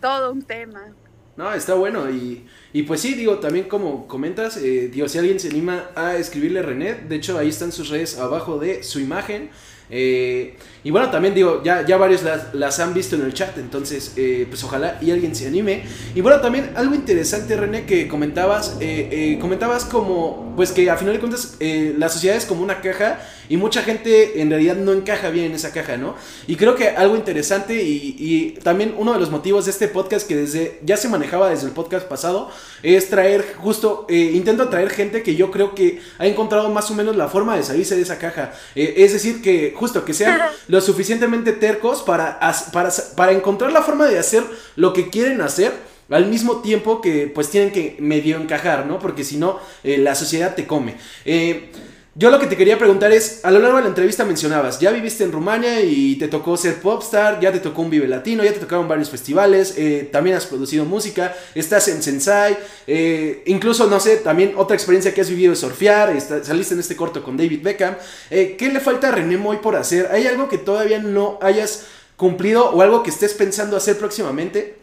todo un tema. No, está bueno y, y pues sí, digo, también como comentas, eh, digo, si alguien se anima a escribirle a René, de hecho ahí están sus redes abajo de su imagen. Eh, y bueno, también digo, ya, ya varios las, han visto en el chat, entonces eh, pues ojalá y alguien se anime. Y bueno, también algo interesante, René, que comentabas, eh, comentabas como, pues que a final de cuentas la sociedad es como una caja y mucha gente en realidad no encaja bien en esa caja, ¿no? Y creo que algo interesante y, y también uno de los motivos de este podcast que desde ya se manejaba desde el podcast pasado es traer justo, intento traer gente que yo creo que ha encontrado más o menos la forma de salirse de esa caja. es decir, que justo que sean lo suficientemente tercos para, para, para encontrar la forma de hacer lo que quieren hacer al mismo tiempo que pues tienen que medio encajar, ¿no? Porque si no, eh, la sociedad te come. Eh, yo lo que te quería preguntar es, a lo largo de la entrevista mencionabas, ya viviste en Rumania y te tocó ser popstar, ya te tocó un Vive Latino, ya te tocaron varios festivales, eh, también has producido música, estás en Sensai, eh, incluso, no sé, también otra experiencia que has vivido es surfear, saliste en este corto con David Beckham. Eh, ¿Qué le falta a René Moy por hacer? ¿Hay algo que todavía no hayas cumplido o algo que estés pensando hacer próximamente?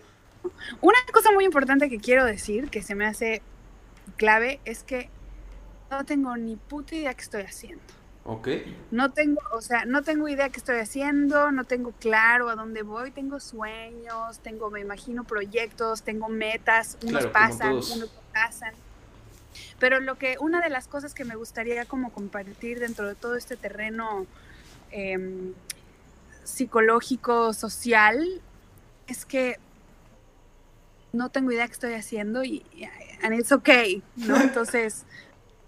Una cosa muy importante que quiero decir, que se me hace clave, es que no tengo ni puta idea qué estoy haciendo. Ok. No tengo, o sea, no tengo idea qué estoy haciendo, no tengo claro a dónde voy, tengo sueños, tengo, me imagino, proyectos, tengo metas, unos pasan, unos pasan. Pero lo que, una de las cosas que me gustaría como compartir dentro de todo este terreno em, psicológico, social, es que no tengo idea qué estoy haciendo y and it's okay, ¿no? Entonces,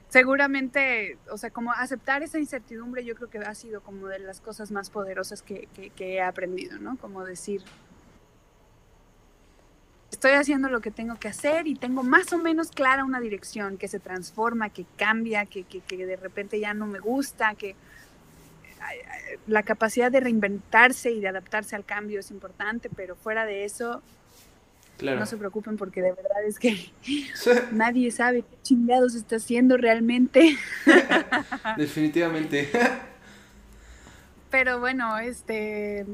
seguramente, o sea, como aceptar esa incertidumbre yo creo que ha sido como de las cosas más poderosas que, he aprendido, ¿no? Como decir, estoy haciendo lo que tengo que hacer y tengo más o menos clara una dirección que se transforma, que cambia, que, que, de repente ya no me gusta, que la capacidad de reinventarse y de adaptarse al cambio es importante, pero fuera de eso, no se preocupen porque de verdad es que nadie sabe qué chingados está haciendo realmente. Definitivamente. Pero bueno, este,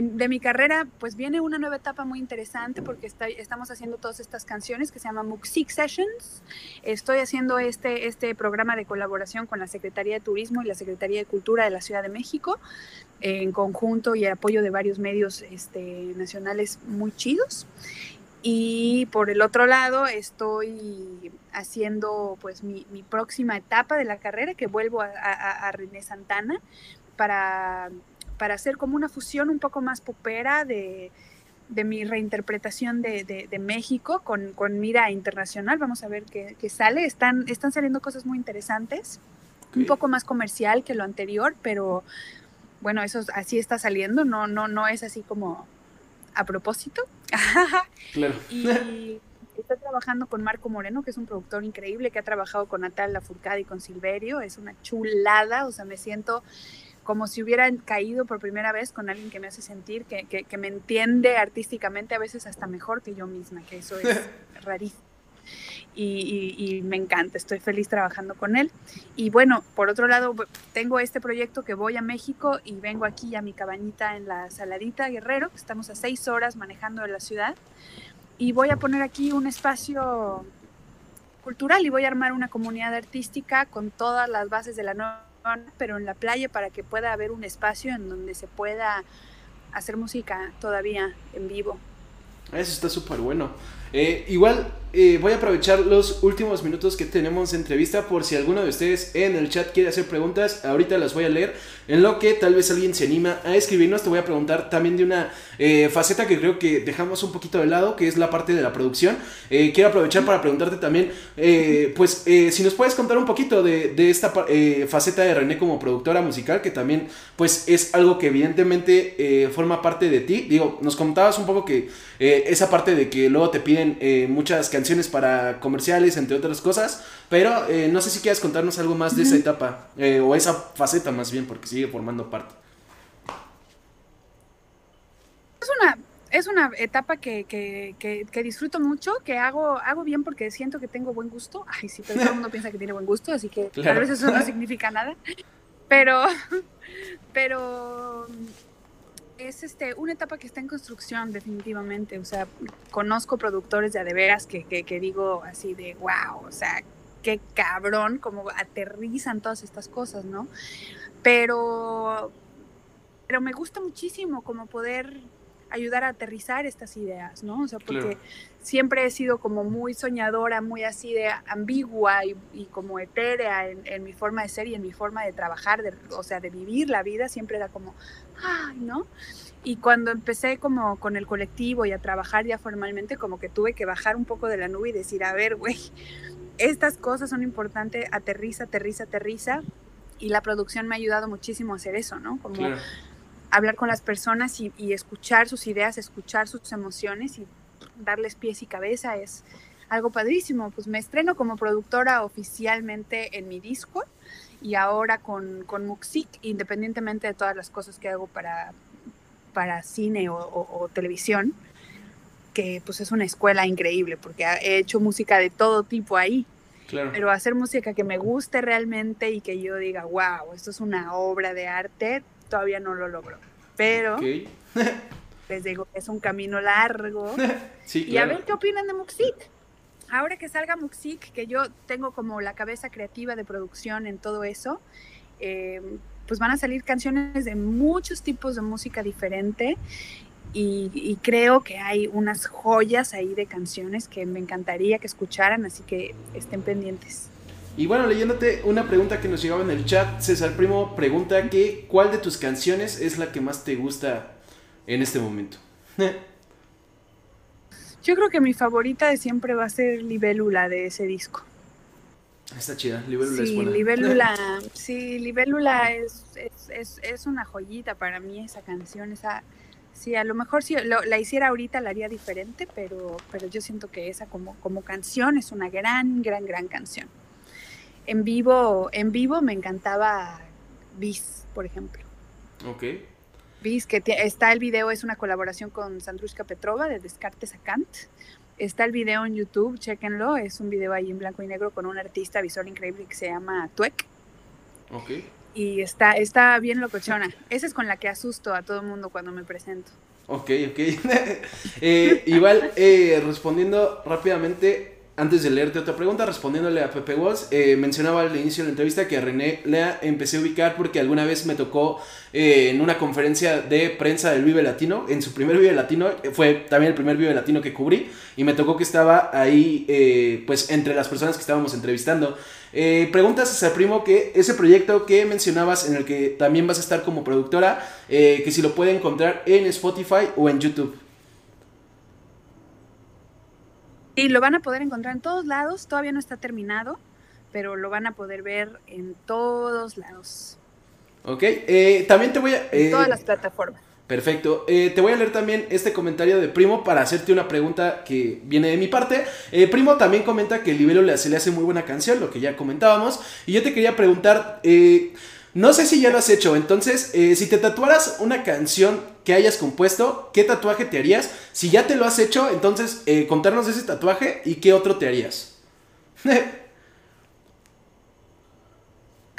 de mi carrera, pues viene una nueva etapa muy interesante porque estamos haciendo todas estas canciones que se llaman Muxik Sessions. Estoy haciendo este, este programa de colaboración con la Secretaría de Turismo y la Secretaría de Cultura de la Ciudad de México, en conjunto y el apoyo de varios medios este, nacionales muy chidos. Y por el otro lado, estoy haciendo pues mi, próxima etapa de la carrera, que vuelvo a, a René Santana para, para hacer como una fusión un poco más popera de, de mi reinterpretación de, de, México con, con, mira internacional. Vamos a ver qué, qué, sale. Están, están saliendo cosas muy interesantes, un poco más comercial que lo anterior, pero bueno, eso así está saliendo, no, no, no es así como a propósito. claro. y estoy trabajando con Marco Moreno, que es un productor increíble, que ha trabajado con Natal Lafourcade y con Silverio. Es una chulada, o sea, me siento como si hubiera caído por primera vez con alguien que me hace sentir, que, que, me entiende artísticamente a veces hasta mejor que yo misma, que eso es rarísimo. Y, y, me encanta, estoy feliz trabajando con él. Y bueno, por otro lado, tengo este proyecto que voy a México y vengo aquí a mi cabañita en la Saladita Guerrero, estamos a seis horas manejando de la ciudad, y voy a poner aquí un espacio cultural y voy a armar una comunidad artística con todas las bases de la nueva pero en la playa para que pueda haber un espacio en donde se pueda hacer música todavía en vivo. Eso está súper bueno. Eh, igual eh, voy a aprovechar los últimos minutos que tenemos de entrevista por si alguno de ustedes en el chat quiere hacer preguntas. Ahorita las voy a leer. En lo que tal vez alguien se anima a escribirnos, te voy a preguntar también de una eh, faceta que creo que dejamos un poquito de lado, que es la parte de la producción. quiero aprovechar para preguntarte también, pues, si nos puedes contar un poquito de, de esta faceta de René como productora musical, que también, pues, es algo que evidentemente forma parte de ti. Digo, nos contabas un poco que esa parte de que luego te piden muchas canciones para comerciales, entre otras cosas. Pero eh, no sé si quieres contarnos algo más de esa etapa, eh, o esa faceta más bien, porque sigue formando parte. Es una, es una etapa que, que, que, disfruto mucho, que hago, hago bien porque siento que tengo buen gusto. Ay, sí, pero todo el mundo piensa que tiene buen gusto, así que tal vez eso no significa nada. Pero, pero es este, una etapa que está en construcción definitivamente, o sea, conozco productores de adeveras que, que, que digo así de, wow, o sea, qué cabrón, como aterrizan todas estas cosas, ¿no? Pero, pero me gusta muchísimo como poder ayudar a aterrizar estas ideas, ¿no? O sea, porque siempre he sido como muy soñadora, muy así de ambigua y, como etérea en, mi forma de ser y en mi forma de trabajar, o sea, de vivir la vida, siempre era como, ay, ¿no? Y cuando empecé como con el colectivo y a trabajar ya formalmente, como que tuve que bajar un poco de la nube y decir, a ver, güey, estas cosas son importantes, aterriza, aterriza, aterriza. Y la producción me ha ayudado muchísimo a hacer eso, ¿no? Como hablar con las personas y, escuchar sus ideas, escuchar sus emociones y darles pies y cabeza es algo padrísimo. Pues me estreno como productora oficialmente en mi disco y ahora con, con Muxik, independientemente de todas las cosas que hago para, para cine o, televisión, que pues es una escuela increíble porque he hecho música de todo tipo ahí. Pero hacer música que me guste realmente y que yo diga, wow, esto es una obra de arte, todavía no lo logro. Pero les digo que es un camino largo. Y a ver qué opinan de Muxik. Ahora que salga Muxik, que yo tengo como la cabeza creativa de producción en todo eso, eh, pues van a salir canciones de muchos tipos de música diferente. Y, creo que hay unas joyas ahí de canciones que me encantaría que escucharan, así que estén pendientes. Y bueno, leyéndote una pregunta que nos llegaba en el chat, César Primo pregunta que ¿cuál de tus canciones es la que más te gusta en este momento? Yo creo que mi favorita de siempre va a ser Libélula de ese disco. Está chida, Libélula es buena. Libélula, sí, Libélula es, es, es, una joyita para mí esa canción, esa... Sí, a lo mejor si la hiciera ahorita la haría diferente, pero, pero yo siento que esa como, como canción es una gran, gran, gran canción en vivo, en vivo me encantaba Bis, por ejemplo. Ok. Vis que está el video, es una colaboración con Sandrushka Petrova de Descartes a Kant. Está el video en YouTube, chéquenlo. Es un video ahí en blanco y negro con un artista visual increíble que se llama Tuek. Ok. Y está, está bien locochona. Esa es con la que asusto a todo el mundo cuando me presento. Ok, ok. Eh, igual, eh, respondiendo rápidamente, antes de leerte otra pregunta, respondiéndole a Pepe Walls, eh, mencionaba al inicio de la entrevista que a René Lea empecé a ubicar porque alguna vez me tocó eh, en una conferencia de prensa del Vive Latino, en su primer Vive Latino, eh, fue también el primer Vive Latino que cubrí, y me tocó que estaba ahí, pues, entre las personas que estábamos entrevistando. preguntas a primo que ese proyecto que mencionabas en el que también vas a estar como productora, que si lo puede encontrar en Spotify o en YouTube. Y lo van a poder encontrar en todos lados, todavía no está terminado, pero lo van a poder ver en todos lados. Ok, eh, también te voy a... en todas eh, las plataformas. Perfecto. Eh, te voy a leer también este comentario de Primo para hacerte una pregunta que viene de mi parte. Primo también comenta que el Libelo se le hace muy buena canción, lo que ya comentábamos. Y yo te quería preguntar, no sé si ya lo has hecho, entonces, si te tatuaras una canción que hayas compuesto, ¿qué tatuaje te harías? Si ya te lo has hecho, entonces eh, contarnos ese tatuaje y qué otro te harías. pues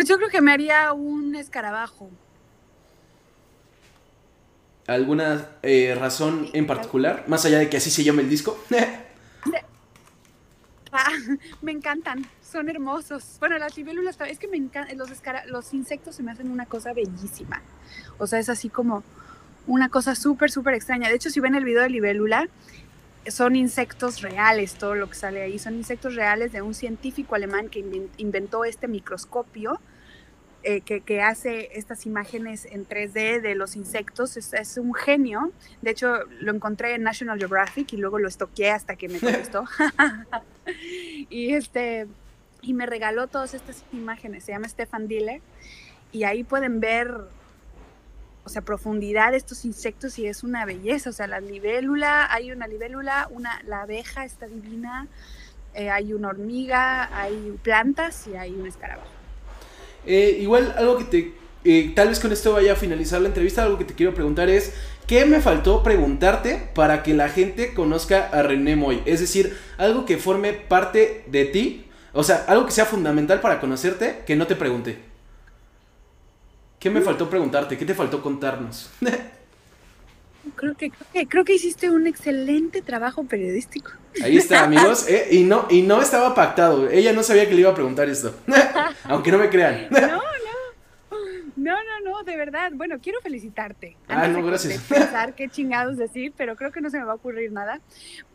yo creo que me haría un escarabajo. ¿Alguna eh, razón en particular? Más allá de que así se llame el disco. ah, me encantan, son hermosos. Bueno, las libélulas, es que me encantan, los, los insectos se me hacen una cosa bellísima. O sea, es así como una cosa súper, súper extraña. De hecho, si ven el video de libélula, son insectos reales, todo lo que sale ahí. Son insectos reales de un científico alemán que inventó este microscopio eh, que, hace estas imágenes en 3D de los insectos. Es, un genio. De hecho, lo encontré en National Geographic y luego lo estoqué hasta que me contestó. y, este, y me regaló todas estas imágenes. Se llama Stefan Diller. Y ahí pueden ver o sea, profundidad de estos insectos y es una belleza. O sea, la libélula, hay una libélula, una, la abeja está divina, eh, hay una hormiga, hay plantas y hay un escarabajo. Eh, igual algo que te, eh, tal vez con esto vaya a finalizar la entrevista, algo que te quiero preguntar es, ¿qué me faltó preguntarte para que la gente conozca a René Moy? Es decir, algo que forme parte de ti, o sea, algo que sea fundamental para conocerte que no te pregunté. ¿Qué me faltó preguntarte? ¿Qué te faltó contarnos? Creo que, creo que, hiciste un excelente trabajo periodístico. Ahí está, amigos. Eh, y, no, y no estaba pactado. Ella no sabía que le iba a preguntar esto. Aunque no me crean. no, no. No, no, no, de verdad. Bueno, quiero felicitarte. ah, no, gracias. pensar qué chingados decir, pero creo que no se me va a ocurrir nada.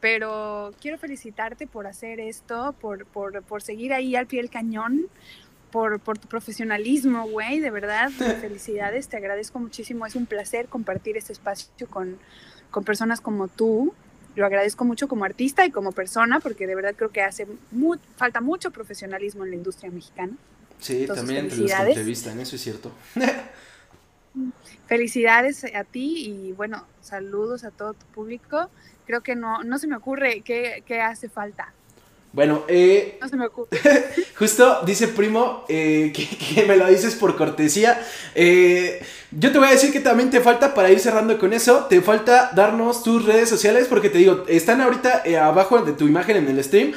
Pero quiero felicitarte por hacer esto, por, por, por seguir ahí al pie del cañón, por, tu profesionalismo, güey, de verdad, felicidades, te agradezco muchísimo, es un placer compartir este espacio con, personas como tú, lo agradezco mucho como artista y como persona, porque de verdad creo que hace falta mucho profesionalismo en la industria mexicana. Sí, también entre los que entrevistan, eso es cierto. felicidades a ti y bueno, saludos a todo tu público. Creo que no, no se me ocurre qué, qué hace falta. Bueno, eh, no se me ocurre. justo dice Primo eh, que, me lo dices por cortesía. Eh, yo te voy a decir que también te falta, para ir cerrando con eso, te falta darnos tus redes sociales porque te digo, están ahorita eh, abajo de tu imagen en el stream,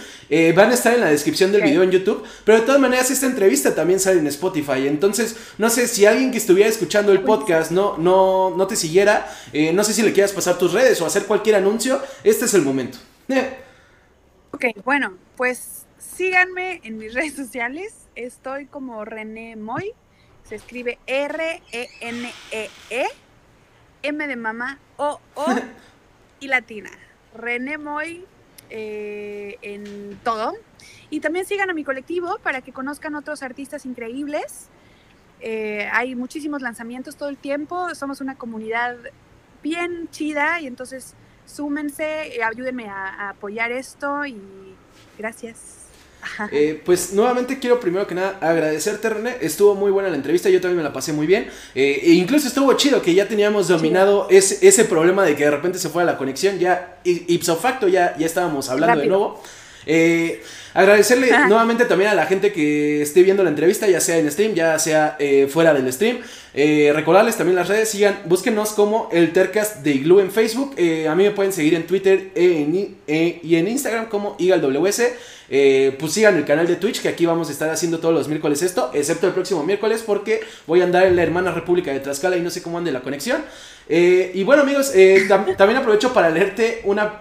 van a estar en la descripción del video en YouTube, pero de todas maneras esta entrevista también sale en Spotify. Entonces, no sé si alguien que estuviera escuchando el podcast no, no, no te siguiera, no sé si le quieras pasar tus redes o hacer cualquier anuncio, este es el momento. Ok, bueno, pues síganme en mis redes sociales. Estoy como René Moy. Se escribe R-E-N-E-E, -E, M de mamá, O-O y latina. René Moy eh, en todo. Y también sigan a mi colectivo para que conozcan otros artistas increíbles. Eh, hay muchísimos lanzamientos todo el tiempo. Somos una comunidad bien chida y entonces súmense, ayúdenme a, apoyar esto y gracias. Eh, pues nuevamente quiero primero que nada agradecerte René, estuvo muy buena la entrevista, yo también me la pasé muy bien, eh, e incluso estuvo chido que ya teníamos dominado ese, ese, problema de que de repente se fue la conexión, ya ipso facto ya, ya estábamos hablando de nuevo. Eh, Agradecerle nuevamente también a la gente que esté viendo la entrevista, ya sea en stream, ya sea eh, fuera del stream. Eh, recordarles también las redes, sigan, búsquenos como el Tercast de Igloo en Facebook. Eh, a mí me pueden seguir en Twitter y en Instagram como IgalWS. Eh, pues sigan el canal de Twitch, que aquí vamos a estar haciendo todos los miércoles esto, excepto el próximo miércoles, porque voy a andar en la hermana República de Tlaxcala y no sé cómo ande la conexión. y bueno, amigos, también aprovecho para leerte una.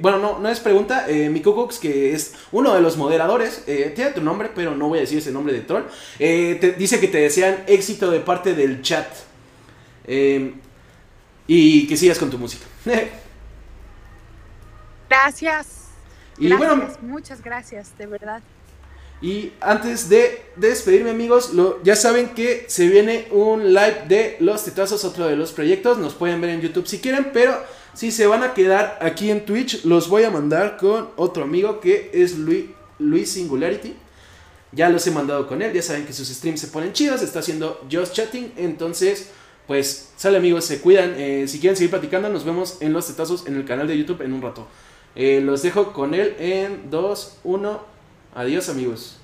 bueno, no, no es pregunta. mi Cooks, que es uno de los moderadores, tiene tu nombre, pero no voy a decir ese nombre de troll. te, dice que te desean éxito de parte del chat. Em, y que sigas con tu música. gracias. Y bueno, muchas gracias, de verdad. Y antes de, despedirme amigos, lo, ya saben que se viene un live de Los Tetazos, otro de los proyectos. Nos pueden ver en YouTube si quieren, pero si se van a quedar aquí en Twitch, los voy a mandar con otro amigo que es Luis, Luis Singularity. Ya los he mandado con él, ya saben que sus streams se ponen chidos, está haciendo Just Chatting, entonces pues sale amigos, se cuidan. Eh, si quieren seguir platicando, nos vemos en los tetazos en el canal de YouTube en un rato. Eh, los dejo con él en 2, 1. Adiós amigos.